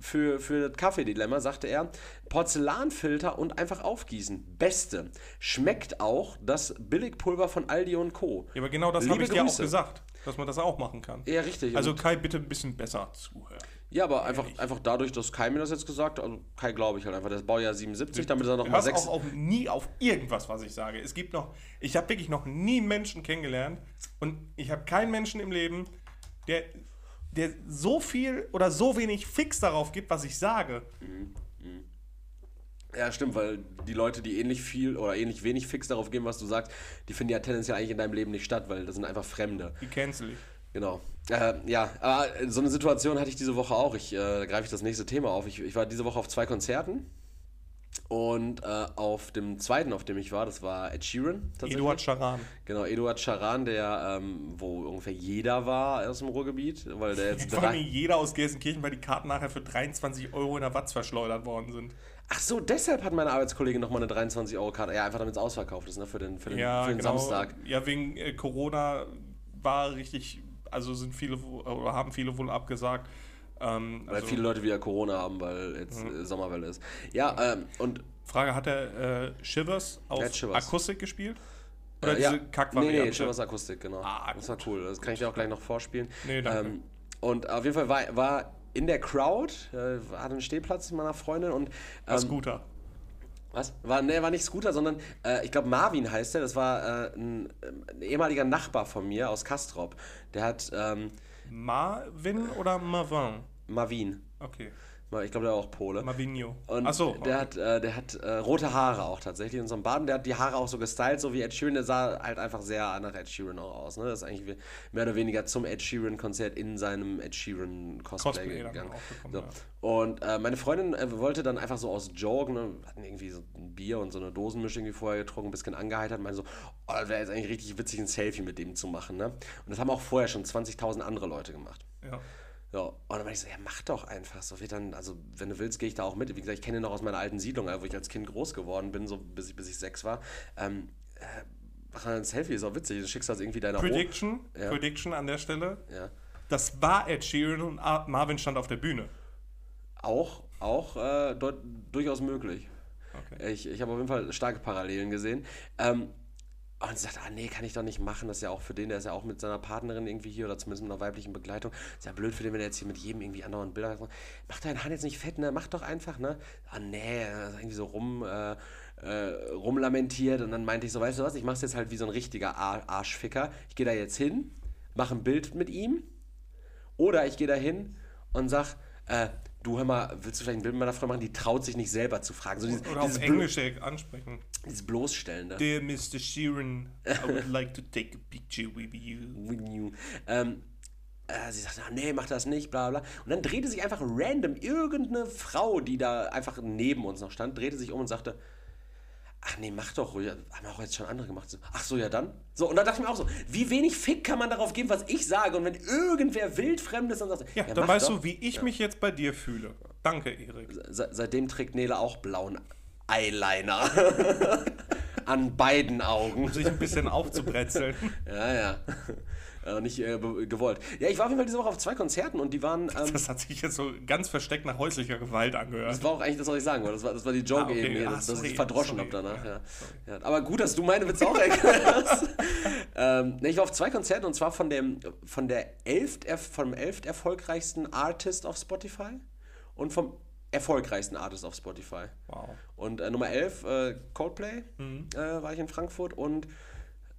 Speaker 2: für, für das Kaffeedilemma, sagte er, Porzellanfilter und einfach aufgießen. Beste. Schmeckt auch das Billigpulver von Aldi und Co.
Speaker 1: Ja, aber genau das habe ich dir auch
Speaker 2: Grüße.
Speaker 1: gesagt, dass man das auch machen kann.
Speaker 2: Ja, richtig.
Speaker 1: Also Kai, bitte ein bisschen besser zuhören.
Speaker 2: ja, aber einfach, einfach dadurch, dass Kai mir das jetzt gesagt hat, also Kai glaube ich halt einfach, das Baujahr 77, damit er noch
Speaker 1: Du
Speaker 2: mal sechs...
Speaker 1: auch, auch nie auf irgendwas, was ich sage. Es gibt noch, ich habe wirklich noch nie Menschen kennengelernt und ich habe keinen Menschen im Leben, der, der so viel oder so wenig fix darauf gibt, was ich sage.
Speaker 2: Ja, stimmt, weil die Leute, die ähnlich viel oder ähnlich wenig fix darauf geben, was du sagst, die finden ja tendenziell eigentlich in deinem Leben nicht statt, weil das sind einfach Fremde.
Speaker 1: Die cancel ich.
Speaker 2: Genau. Äh, ja, aber so eine Situation hatte ich diese Woche auch. Ich äh, greife ich das nächste Thema auf. Ich, ich war diese Woche auf zwei Konzerten. Und äh, auf dem zweiten, auf dem ich war, das war Ed Sheeran. tatsächlich.
Speaker 1: Eduard Charan.
Speaker 2: Genau, Eduard Charan, der, ähm, wo ungefähr jeder war aus dem Ruhrgebiet, weil der jetzt
Speaker 1: Vor allem jeder aus Gelsenkirchen, weil die Karten nachher für 23 Euro in der Watz verschleudert worden sind.
Speaker 2: Ach so, deshalb hat meine Arbeitskollegin nochmal eine 23-Euro-Karte. Ja, einfach damit es ausverkauft ist, ne, für den, für den,
Speaker 1: Ja,
Speaker 2: für den
Speaker 1: genau.
Speaker 2: Samstag.
Speaker 1: Ja, wegen äh, Corona war richtig, also sind viele oder haben viele wohl abgesagt. Ähm,
Speaker 2: Weil
Speaker 1: also,
Speaker 2: viele Leute wieder Corona haben, weil jetzt äh, Sommerwelle ist. Ja, ähm, und
Speaker 1: Frage, hat er äh, Shivers auf
Speaker 2: Er Shivers.
Speaker 1: Akustik gespielt? Oder
Speaker 2: äh,
Speaker 1: diese
Speaker 2: ja, nee,
Speaker 1: Kackvariante?
Speaker 2: nee, Shivers Akustik, genau.
Speaker 1: Ah,
Speaker 2: das war cool. Das kann ich dir auch gleich noch vorspielen.
Speaker 1: Nee, danke.
Speaker 2: Ähm, und auf jeden Fall war, war in der Crowd, äh, hatte einen Stehplatz mit meiner Freundin und
Speaker 1: Was
Speaker 2: ähm,
Speaker 1: guter.
Speaker 2: Was? War, nee, war nicht Scooter, sondern äh, ich glaube Marvin heißt der. Das war äh, ein, ein ehemaliger Nachbar von mir aus Kastrop. Der hat ähm,
Speaker 1: Marvin oder Marvin?
Speaker 2: Marvin.
Speaker 1: Okay.
Speaker 2: Ich glaube, der war auch Pole.
Speaker 1: Marvinho.
Speaker 2: Und
Speaker 1: Achso.
Speaker 2: der hat, äh, der hat äh, rote Haare auch tatsächlich in so einem Baden. Der hat die Haare auch so gestylt, so wie Ed Sheeran. Der sah halt einfach sehr nach Ed Sheeran auch aus. Ne? Das ist eigentlich mehr oder weniger zum Ed Sheeran-Konzert in seinem Ed Sheeran-Cosplay
Speaker 1: Cosplay
Speaker 2: gegangen. So.
Speaker 1: ja.
Speaker 2: Und äh, meine Freundin äh, wollte dann einfach so aus Joke, ne, hatten irgendwie so ein Bier und so eine Dosenmischung irgendwie vorher getrunken, ein bisschen angeheitert, meinte so, oh, das wäre jetzt eigentlich richtig witzig, ein Selfie mit dem zu machen. Ne? Und das haben auch vorher schon 20.000 andere Leute gemacht.
Speaker 1: Ja.
Speaker 2: Ja, und dann meinte ich so, ja, mach doch einfach. So wird dann, also wenn du willst, gehe ich da auch mit. Wie gesagt, ich kenne ihn noch aus meiner alten Siedlung, wo ich als Kind groß geworden bin, so bis ich, bis ich sechs war. Ähm, äh, mach ein Selfie, ist auch witzig. Du schickst das irgendwie deiner
Speaker 1: Prediction,
Speaker 2: Ja.
Speaker 1: Prediction an der Stelle.
Speaker 2: Ja.
Speaker 1: Das war Ed Sheeran und Ar- Marvin stand auf der Bühne.
Speaker 2: Auch, auch äh, durchaus möglich.
Speaker 1: Okay.
Speaker 2: Ich, ich habe auf jeden Fall starke Parallelen gesehen. Ähm, und sagt, ah nee, kann ich doch nicht machen. Das ist ja auch für den, der ist ja auch mit seiner Partnerin irgendwie hier oder zumindest mit einer weiblichen Begleitung. Ist ja blöd für den, wenn er jetzt hier mit jedem irgendwie andauernd Bilder macht. Mach deinen Hahn jetzt nicht fett, ne? Mach doch einfach, ne? Ah nee, irgendwie so rum, äh, äh, rumlamentiert. Und dann meinte ich so, weißt du was, ich mach's jetzt halt wie so ein richtiger Ar Arschficker. Ich gehe da jetzt hin, mache ein Bild mit ihm. Oder ich gehe da hin und sag, äh, du hör mal, willst du vielleicht ein Bild mit meiner Frau machen? Die traut sich nicht selber zu fragen. So dieses,
Speaker 1: Oder auf
Speaker 2: dieses,
Speaker 1: Englisch direkt ansprechen.
Speaker 2: Dieses bloßstellende.
Speaker 1: Dear Mr. Sheeran, I would like to take a picture with you.
Speaker 2: With you. Ähm, äh, sie sagt, ah, nee, mach das nicht, bla bla. Und dann drehte sich einfach random irgendeine Frau, die da einfach neben uns noch stand, drehte sich um und sagte, ach nee, mach doch ruhig, haben auch jetzt schon andere gemacht. Ach so, ja dann. So, und dann dachte ich mir auch so, wie wenig Fick kann man darauf geben, was ich sage? Und wenn irgendwer wildfremd ist und sagt,
Speaker 1: Ja,
Speaker 2: ja
Speaker 1: dann weißt
Speaker 2: doch.
Speaker 1: du, wie ich mich jetzt bei dir fühle. Danke, Erik.
Speaker 2: Se seitdem trägt Nele auch blauen Eyeliner. An beiden Augen.
Speaker 1: Sich ein bisschen aufzubrezeln.
Speaker 2: Ja, ja. Äh, nicht äh, gewollt. Ja, ich war auf jeden Fall diese Woche auf zwei Konzerten und die waren. Ähm,
Speaker 1: Das hat sich jetzt so ganz versteckt nach häuslicher Gewalt angehört.
Speaker 2: das war auch eigentlich das, was ich sagen wollte. Das war, das war die Joke
Speaker 1: Ah, okay.
Speaker 2: eben,
Speaker 1: Ah,
Speaker 2: dass, dass ich verdroschen habe danach.
Speaker 1: Ja.
Speaker 2: Ja. Aber gut, dass du meine Witze auch erklärst. ähm, nee, ich war auf zwei Konzerten und zwar von dem, von der elft, vom elft erfolgreichsten Artist auf Spotify und vom erfolgreichsten Artist auf Spotify.
Speaker 1: Wow.
Speaker 2: Und äh, Nummer 11, äh, Coldplay,
Speaker 1: Mhm.
Speaker 2: äh, war ich in Frankfurt. Und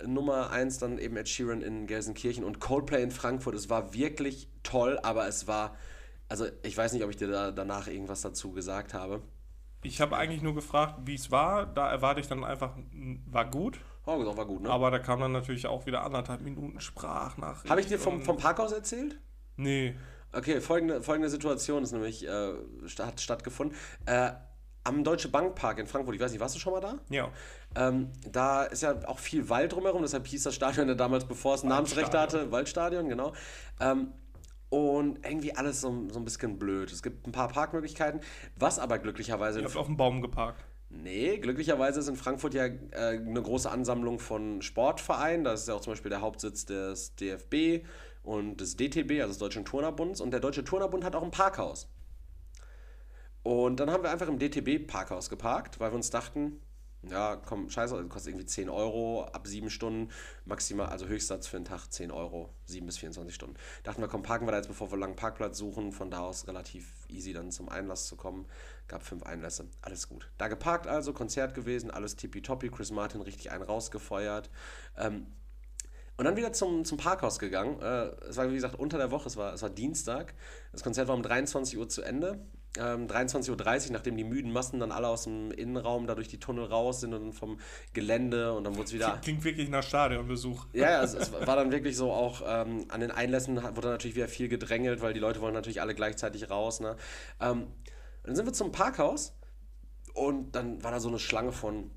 Speaker 2: Nummer 1 dann eben Ed Sheeran in Gelsenkirchen. Und Coldplay in Frankfurt, es war wirklich toll, aber es war, also ich weiß nicht, ob ich dir da danach irgendwas dazu gesagt habe.
Speaker 1: Ich habe eigentlich nur gefragt, wie es war. Da erwarte ich dann einfach, war gut.
Speaker 2: Oh, war gut, ne?
Speaker 1: Aber da kam dann natürlich auch wieder anderthalb Minuten Sprachnachricht.
Speaker 2: Habe ich dir vom, vom Parkhaus erzählt?
Speaker 1: Nee.
Speaker 2: Okay, folgende, folgende Situation ist nämlich, äh, hat stattgefunden. Äh, am Deutsche Bank Park in Frankfurt, ich weiß nicht, warst du schon mal da?
Speaker 1: Ja.
Speaker 2: Ähm, da ist ja auch viel Wald drumherum, deshalb hieß das Stadion ja damals, bevor es Namensrechte hatte, Waldstadion, genau. Ähm, und irgendwie alles so, so ein bisschen blöd. Es gibt ein paar Parkmöglichkeiten, was aber glücklicherweise.
Speaker 1: Ihr habt auf dem Baum geparkt.
Speaker 2: Nee, glücklicherweise ist in Frankfurt ja äh, eine große Ansammlung von Sportvereinen. Das ist ja auch zum Beispiel der Hauptsitz des DFB und des DTB, also des Deutschen Turnerbunds. Und der Deutsche Turnerbund hat auch ein Parkhaus. Und dann haben wir einfach im DTB-Parkhaus geparkt, weil wir uns dachten, ja, komm, scheiße, das kostet irgendwie 10 Euro ab 7 Stunden, maximal, also Höchstsatz für den Tag 10 Euro, 7 bis 24 Stunden. Dachten wir, komm, parken wir da jetzt, bevor wir einen langen Parkplatz suchen, von da aus relativ easy dann zum Einlass zu kommen. Gab fünf Einlässe, alles gut. Da geparkt also, Konzert gewesen, alles tippitoppi, Chris Martin richtig einen rausgefeuert. Ähm, und dann wieder zum, zum Parkhaus gegangen. Äh, es war, wie gesagt, unter der Woche, es war, es war Dienstag. Das Konzert war um 23 Uhr zu Ende. Ähm, 23.30 Uhr, nachdem die müden Massen dann alle aus dem Innenraum da durch die Tunnel raus sind und dann vom Gelände und dann wurde es wieder.
Speaker 1: Klingt wirklich nach Stadionbesuch.
Speaker 2: Ja, ja, es, es war dann wirklich so auch ähm, an den Einlässen wurde natürlich wieder viel gedrängelt, weil die Leute wollen natürlich alle gleichzeitig raus. Ne? Ähm, dann sind wir zum Parkhaus und dann war da so eine Schlange von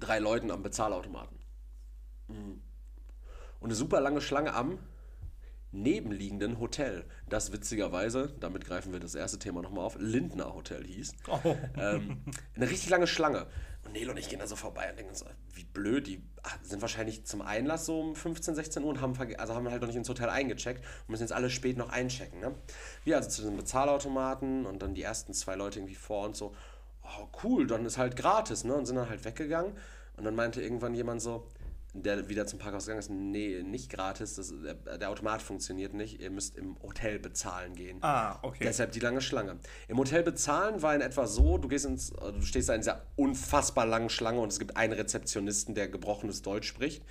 Speaker 2: drei Leuten am Bezahlautomaten. Mhm. Und eine super lange Schlange am nebenliegenden Hotel, das witzigerweise, damit greifen wir das erste Thema nochmal auf, Lindner Hotel hieß.
Speaker 1: Oh.
Speaker 2: Ähm, eine richtig lange Schlange. Und Nele und ich gehen da so vorbei und denken uns, wie blöd, die ah, sind wahrscheinlich zum Einlass so um 15, 16 Uhr und haben, also haben halt noch nicht ins Hotel eingecheckt und müssen jetzt alle spät noch einchecken. Ne? Wir also zu den Bezahlautomaten und dann die ersten zwei Leute irgendwie vor uns so, oh cool, dann ist halt gratis, ne? Und sind dann halt weggegangen. Und dann meinte irgendwann jemand so, der wieder zum Parkhaus gegangen ist, nee, nicht gratis, das, der, der Automat funktioniert nicht, ihr müsst im Hotel bezahlen gehen.
Speaker 1: Ah, okay.
Speaker 2: Deshalb die lange Schlange. Im Hotel bezahlen war in etwa so, du gehst ins, äh, du stehst da in dieser unfassbar langen Schlange und es gibt einen Rezeptionisten, der gebrochenes Deutsch spricht.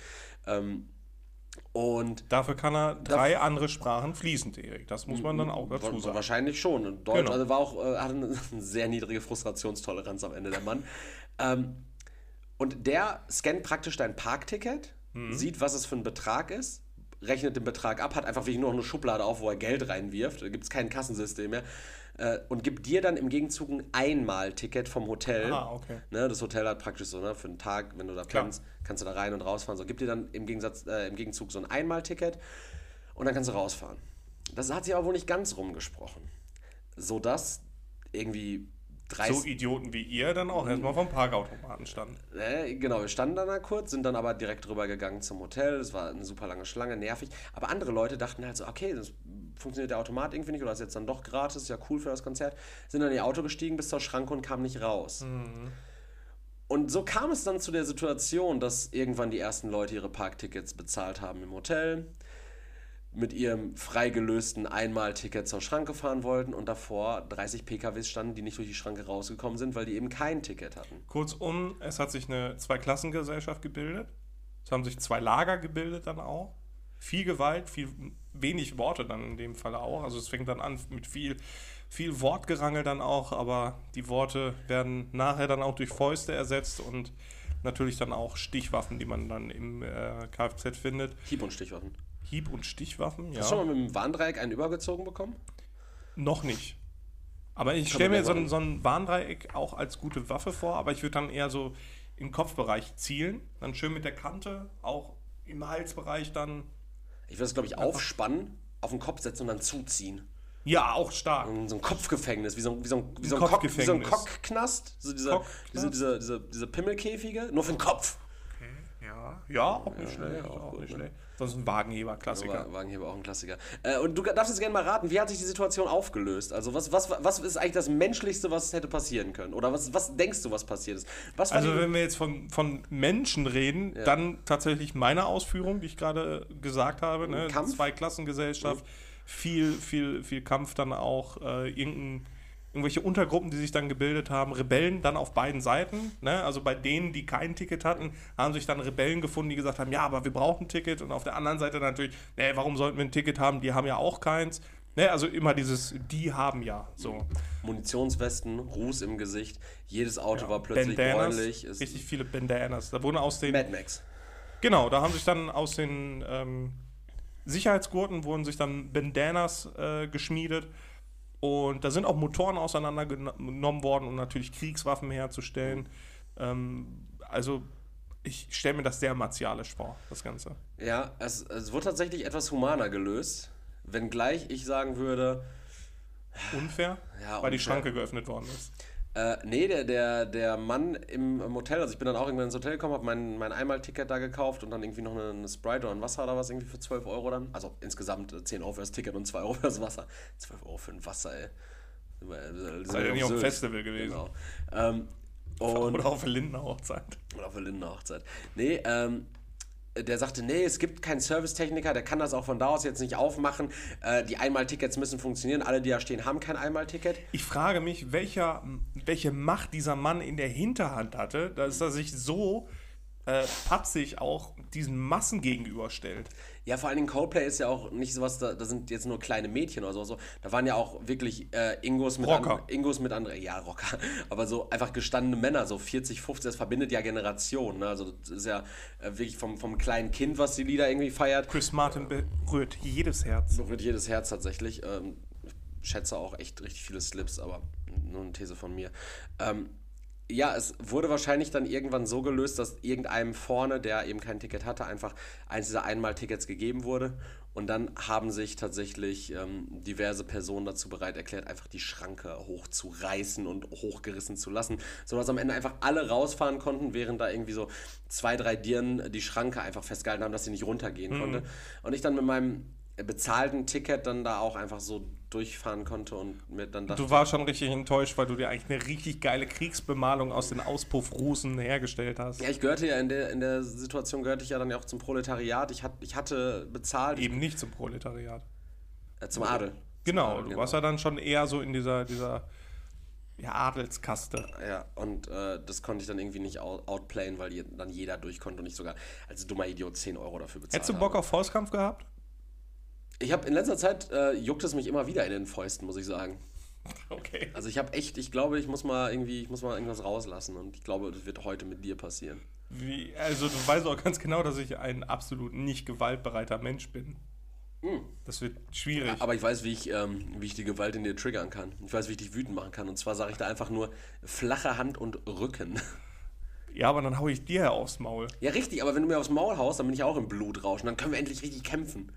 Speaker 2: Ähm, und
Speaker 1: Dafür kann er drei andere Sprachen fließend, Erik. Das muss man dann auch dazu sagen.
Speaker 2: wahrscheinlich schon. Und Deutsch,
Speaker 1: Genau.
Speaker 2: also war auch, äh, hatte eine sehr niedrige Frustrationstoleranz am Ende der Mann. ähm, und der scannt praktisch dein Parkticket,
Speaker 1: Mhm.
Speaker 2: sieht, was es für ein Betrag ist, rechnet den Betrag ab, hat einfach wirklich nur noch eine Schublade auf, wo er Geld reinwirft. Da gibt es kein Kassensystem mehr. Äh, und gibt dir dann im Gegenzug ein Einmal-Ticket vom Hotel.
Speaker 1: Ah, okay.
Speaker 2: Ne, das Hotel hat praktisch so, ne, für einen Tag, wenn du da
Speaker 1: Klar.
Speaker 2: pennst, kannst du da rein und rausfahren. So, gibt dir dann im, Gegensatz, äh, im Gegenzug so ein Einmal-Ticket und dann kannst du rausfahren. Das hat sich aber wohl nicht ganz rumgesprochen. Sodass irgendwie 30.
Speaker 1: So Idioten wie ihr dann auch erstmal vom Parkautomaten standen.
Speaker 2: Äh, genau, wir standen dann da kurz, sind dann aber direkt rüber gegangen zum Hotel. Es war eine super lange Schlange, nervig. Aber andere Leute dachten halt so, okay, das funktioniert der Automat irgendwie nicht oder ist jetzt dann doch gratis, ist ja cool für das Konzert. Sind dann in ihr Auto gestiegen bis zur Schranke und kamen nicht raus. Und so kam es dann zu der Situation, dass irgendwann die ersten Leute ihre Parktickets bezahlt haben im Hotel, mit ihrem freigelösten Einmalticket zur Schranke fahren wollten und davor 30 PKWs standen, die nicht durch die Schranke rausgekommen sind, weil die eben kein Ticket hatten.
Speaker 1: Kurzum, es hat sich eine Zweiklassengesellschaft gebildet. Es haben sich zwei Lager gebildet dann auch. viel Gewalt, viel wenig Worte dann in dem Fall auch. Also es fängt dann an mit viel, viel Wortgerangel dann auch, aber die Worte werden nachher dann auch durch Fäuste ersetzt und natürlich dann auch Stichwaffen, die man dann im äh, Kfz findet.
Speaker 2: Hieb- und Stichwaffen.
Speaker 1: Hieb- und Stichwaffen, ja.
Speaker 2: Hast du schon mal mit dem Warndreieck einen übergezogen bekommen?
Speaker 1: Noch nicht. Aber ich stelle mir so ein, so ein Warndreieck auch als gute Waffe vor, aber ich würde dann eher so im Kopfbereich zielen, dann schön mit der Kante, auch im Halsbereich dann.
Speaker 2: Ich würde es, glaube ich, aufspannen, auf den Kopf setzen und dann zuziehen.
Speaker 1: Ja, auch stark.
Speaker 2: So ein Kopfgefängnis, wie so ein, wie so ein, wie so ein, Kock, wie so ein
Speaker 1: Kopfgefängnis.
Speaker 2: Cockknast. So dieser,
Speaker 1: Cockknast.
Speaker 2: diese, diese, diese, diese Pimmelkäfige, nur für den Kopf.
Speaker 1: Ja, ja, auch nicht schlecht.
Speaker 2: ja, auch
Speaker 1: auch
Speaker 2: gut,
Speaker 1: nicht
Speaker 2: ne?
Speaker 1: schlecht. Sonst ein Wagenheber, Klassiker.
Speaker 2: Wa- Wagenheber auch ein Klassiker. Äh, und du darfst jetzt gerne mal raten, wie hat sich die Situation aufgelöst? Also was, was, was ist eigentlich das Menschlichste, was hätte passieren können? Oder was, was denkst du, was passiert ist? Was
Speaker 1: Also wenn wir jetzt von, von Menschen reden, dann tatsächlich meine Ausführung, die ich gerade gesagt habe, ne?
Speaker 2: Kampf?
Speaker 1: Zweiklassengesellschaft, viel, viel, viel Kampf dann auch, äh, irgendein, irgendwelche Untergruppen, die sich dann gebildet haben, Rebellen dann auf beiden Seiten, ne? also bei denen, die kein Ticket hatten, haben sich dann Rebellen gefunden, die gesagt haben, ja, aber wir brauchen ein Ticket und auf der anderen Seite natürlich, ne, warum sollten wir ein Ticket haben, die haben ja auch keins. Ne, also immer dieses, die haben ja so.
Speaker 2: Munitionswesten, Ruß im Gesicht, jedes Auto war plötzlich
Speaker 1: Bandanas,
Speaker 2: bräunlich.
Speaker 1: Richtig viele Bandanas. Da wurden aus den
Speaker 2: Mad Max.
Speaker 1: Genau, da haben sich dann aus den ähm, Sicherheitsgurten wurden sich dann Bandanas äh, geschmiedet und da sind auch Motoren auseinandergenommen worden, um natürlich Kriegswaffen herzustellen. Ähm, also ich stelle mir das sehr martialisch vor, das Ganze.
Speaker 2: Ja, es, es wurde tatsächlich etwas humaner gelöst. Wenngleich ich sagen würde,
Speaker 1: Unfair,
Speaker 2: Ja,
Speaker 1: weil die
Speaker 2: unfair.
Speaker 1: Schranke geöffnet worden ist.
Speaker 2: Äh, nee, der, der, der Mann im, im Hotel, also ich bin dann auch irgendwann ins Hotel gekommen, habe mein, mein Einmalticket da gekauft und dann irgendwie noch eine, eine Sprite oder ein Wasser oder was irgendwie für 12 Euro dann. Also insgesamt äh, 10 Euro für das Ticket und 2 Euro für das Wasser. 12 Euro für ein Wasser, ey.
Speaker 1: Seid ihr nicht auf dem Festival gewesen?
Speaker 2: Genau. Ähm, und
Speaker 1: Oder auf der Lindner Hochzeit.
Speaker 2: oder auf der Hochzeit. Nee, ähm, der sagte, nee, es gibt keinen Servicetechniker, der kann das auch von da aus jetzt nicht aufmachen. Äh, die Einmaltickets müssen funktionieren. Alle, die da stehen, haben kein Einmalticket.
Speaker 1: Ich frage mich, welcher, welche Macht dieser Mann in der Hinterhand hatte, dass er sich so äh, patzig auch diesen Massen gegenüberstellt.
Speaker 2: Ja, vor allen Dingen Coldplay ist ja auch nicht sowas, da, da sind jetzt nur kleine Mädchen oder so. so. Da waren ja auch wirklich äh, Ingos mit
Speaker 1: Rocker.
Speaker 2: An, Ingos mit anderen, ja, Rocker, aber so einfach gestandene Männer, so 40, 50, das verbindet ja Generationen. Ne? Also das ist ja äh, wirklich vom, vom kleinen Kind, was die Lieder irgendwie feiert.
Speaker 1: Chris Martin berührt jedes Herz.
Speaker 2: Wird jedes Herz tatsächlich. Ähm, ich schätze auch echt richtig viele Slips, aber nur eine These von mir. Ähm, ja, es wurde wahrscheinlich dann irgendwann so gelöst, dass irgendeinem vorne, der eben kein Ticket hatte, einfach eins dieser Einmal-Tickets gegeben wurde. Und dann haben sich tatsächlich ähm, diverse Personen dazu bereit erklärt, einfach die Schranke hochzureißen und hochgerissen zu lassen, sodass am Ende einfach alle rausfahren konnten, während da irgendwie so zwei, drei Dirnen die Schranke einfach festgehalten haben, dass sie nicht runtergehen konnte. Und ich dann mit meinem bezahlten Ticket dann da auch einfach so durchfahren konnte und mir dann dachte,
Speaker 1: Du warst schon richtig enttäuscht, weil du dir eigentlich eine richtig geile Kriegsbemalung aus den Auspuffrußen hergestellt hast.
Speaker 2: Ja, ich gehörte ja in der, in der Situation, gehörte ich ja dann ja auch zum Proletariat. Ich, hat, ich hatte bezahlt
Speaker 1: Eben nicht zum Proletariat.
Speaker 2: äh, zum Adel.
Speaker 1: Genau,
Speaker 2: Zum
Speaker 1: du warst ja dann schon eher so in dieser, dieser ja, Adelskaste.
Speaker 2: Ja, und äh, das konnte ich dann irgendwie nicht out, outplayen, weil dann jeder durch konnte und ich sogar als dummer Idiot 10 Euro dafür bezahlt
Speaker 1: Hättest du Bock
Speaker 2: habe.
Speaker 1: auf Faustkampf gehabt?
Speaker 2: Ich habe in letzter Zeit, äh, juckt es mich immer wieder in den Fäusten, muss ich sagen.
Speaker 1: Okay.
Speaker 2: Also ich habe echt, ich glaube, ich muss mal irgendwie, ich muss mal irgendwas rauslassen und ich glaube, das wird heute mit dir passieren.
Speaker 1: Wie, also du weißt auch ganz genau, dass ich ein absolut nicht gewaltbereiter Mensch bin. Das wird schwierig.
Speaker 2: Aber ich weiß, wie ich, ähm, wie ich die Gewalt in dir triggern kann. Ich weiß, wie ich dich wütend machen kann. Und zwar sage ich da einfach nur flache Hand und Rücken.
Speaker 1: Ja, aber dann hau ich dir aufs Maul.
Speaker 2: Ja, richtig, aber wenn du mir aufs Maul haust, dann bin ich auch im Blutrausch. Und dann können wir endlich richtig kämpfen.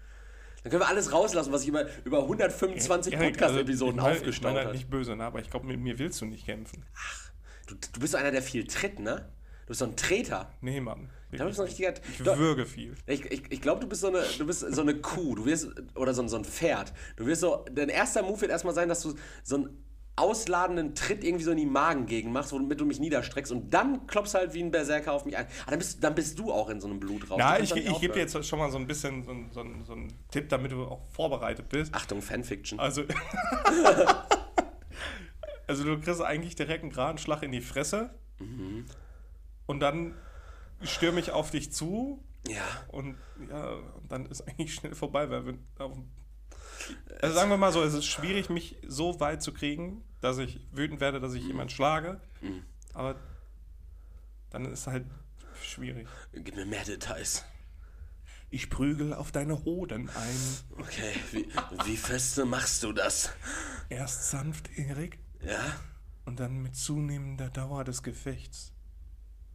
Speaker 2: Dann können wir alles rauslassen, was ich über, über 125
Speaker 1: Erik,
Speaker 2: Podcast-Episoden
Speaker 1: also, ich
Speaker 2: aufgestaut
Speaker 1: Ich
Speaker 2: habe.
Speaker 1: halt nicht böse, ne? aber ich glaube, mit mir willst du nicht kämpfen.
Speaker 2: Du, du bist so einer, der viel tritt, ne? Du bist so ein Treter.
Speaker 1: Nee, Mann.
Speaker 2: Ich bist so ein richtiger.
Speaker 1: Ich
Speaker 2: Du-
Speaker 1: würge viel.
Speaker 2: Ich, ich, ich glaube, du bist so eine, du bist so eine Kuh, du wirst, oder so, ein- so ein Pferd. Du wirst so, dein erster Move wird erstmal sein, dass du so einen ausladenden Tritt irgendwie so in die Magengegend machst, womit du mich niederstreckst und dann klopfst halt wie ein Berserker auf mich ein. Aber dann bist, dann bist du auch in so einem Blutrausch.
Speaker 1: Ja, ich, ich gebe dir jetzt schon mal so ein bisschen so, so, so einen Tipp, damit du auch vorbereitet bist.
Speaker 2: Achtung, Fanfiction.
Speaker 1: Also, also du kriegst eigentlich direkt einen geraden Schlag in die Fresse
Speaker 2: Mhm.
Speaker 1: und dann stürme ich auf dich zu
Speaker 2: Ja.
Speaker 1: Und ja, dann ist eigentlich schnell vorbei, weil wir auf also sagen wir mal so, es ist schwierig, mich so weit zu kriegen, dass ich wütend werde, dass ich jemanden schlage.
Speaker 2: Mhm.
Speaker 1: Aber dann ist halt schwierig.
Speaker 2: Gib mir mehr Details.
Speaker 1: Ich prügel auf deine Hoden ein.
Speaker 2: Okay, wie, wie feste machst du das?
Speaker 1: Erst sanft, Erik,
Speaker 2: Ja?
Speaker 1: und dann mit zunehmender Dauer des Gefechts.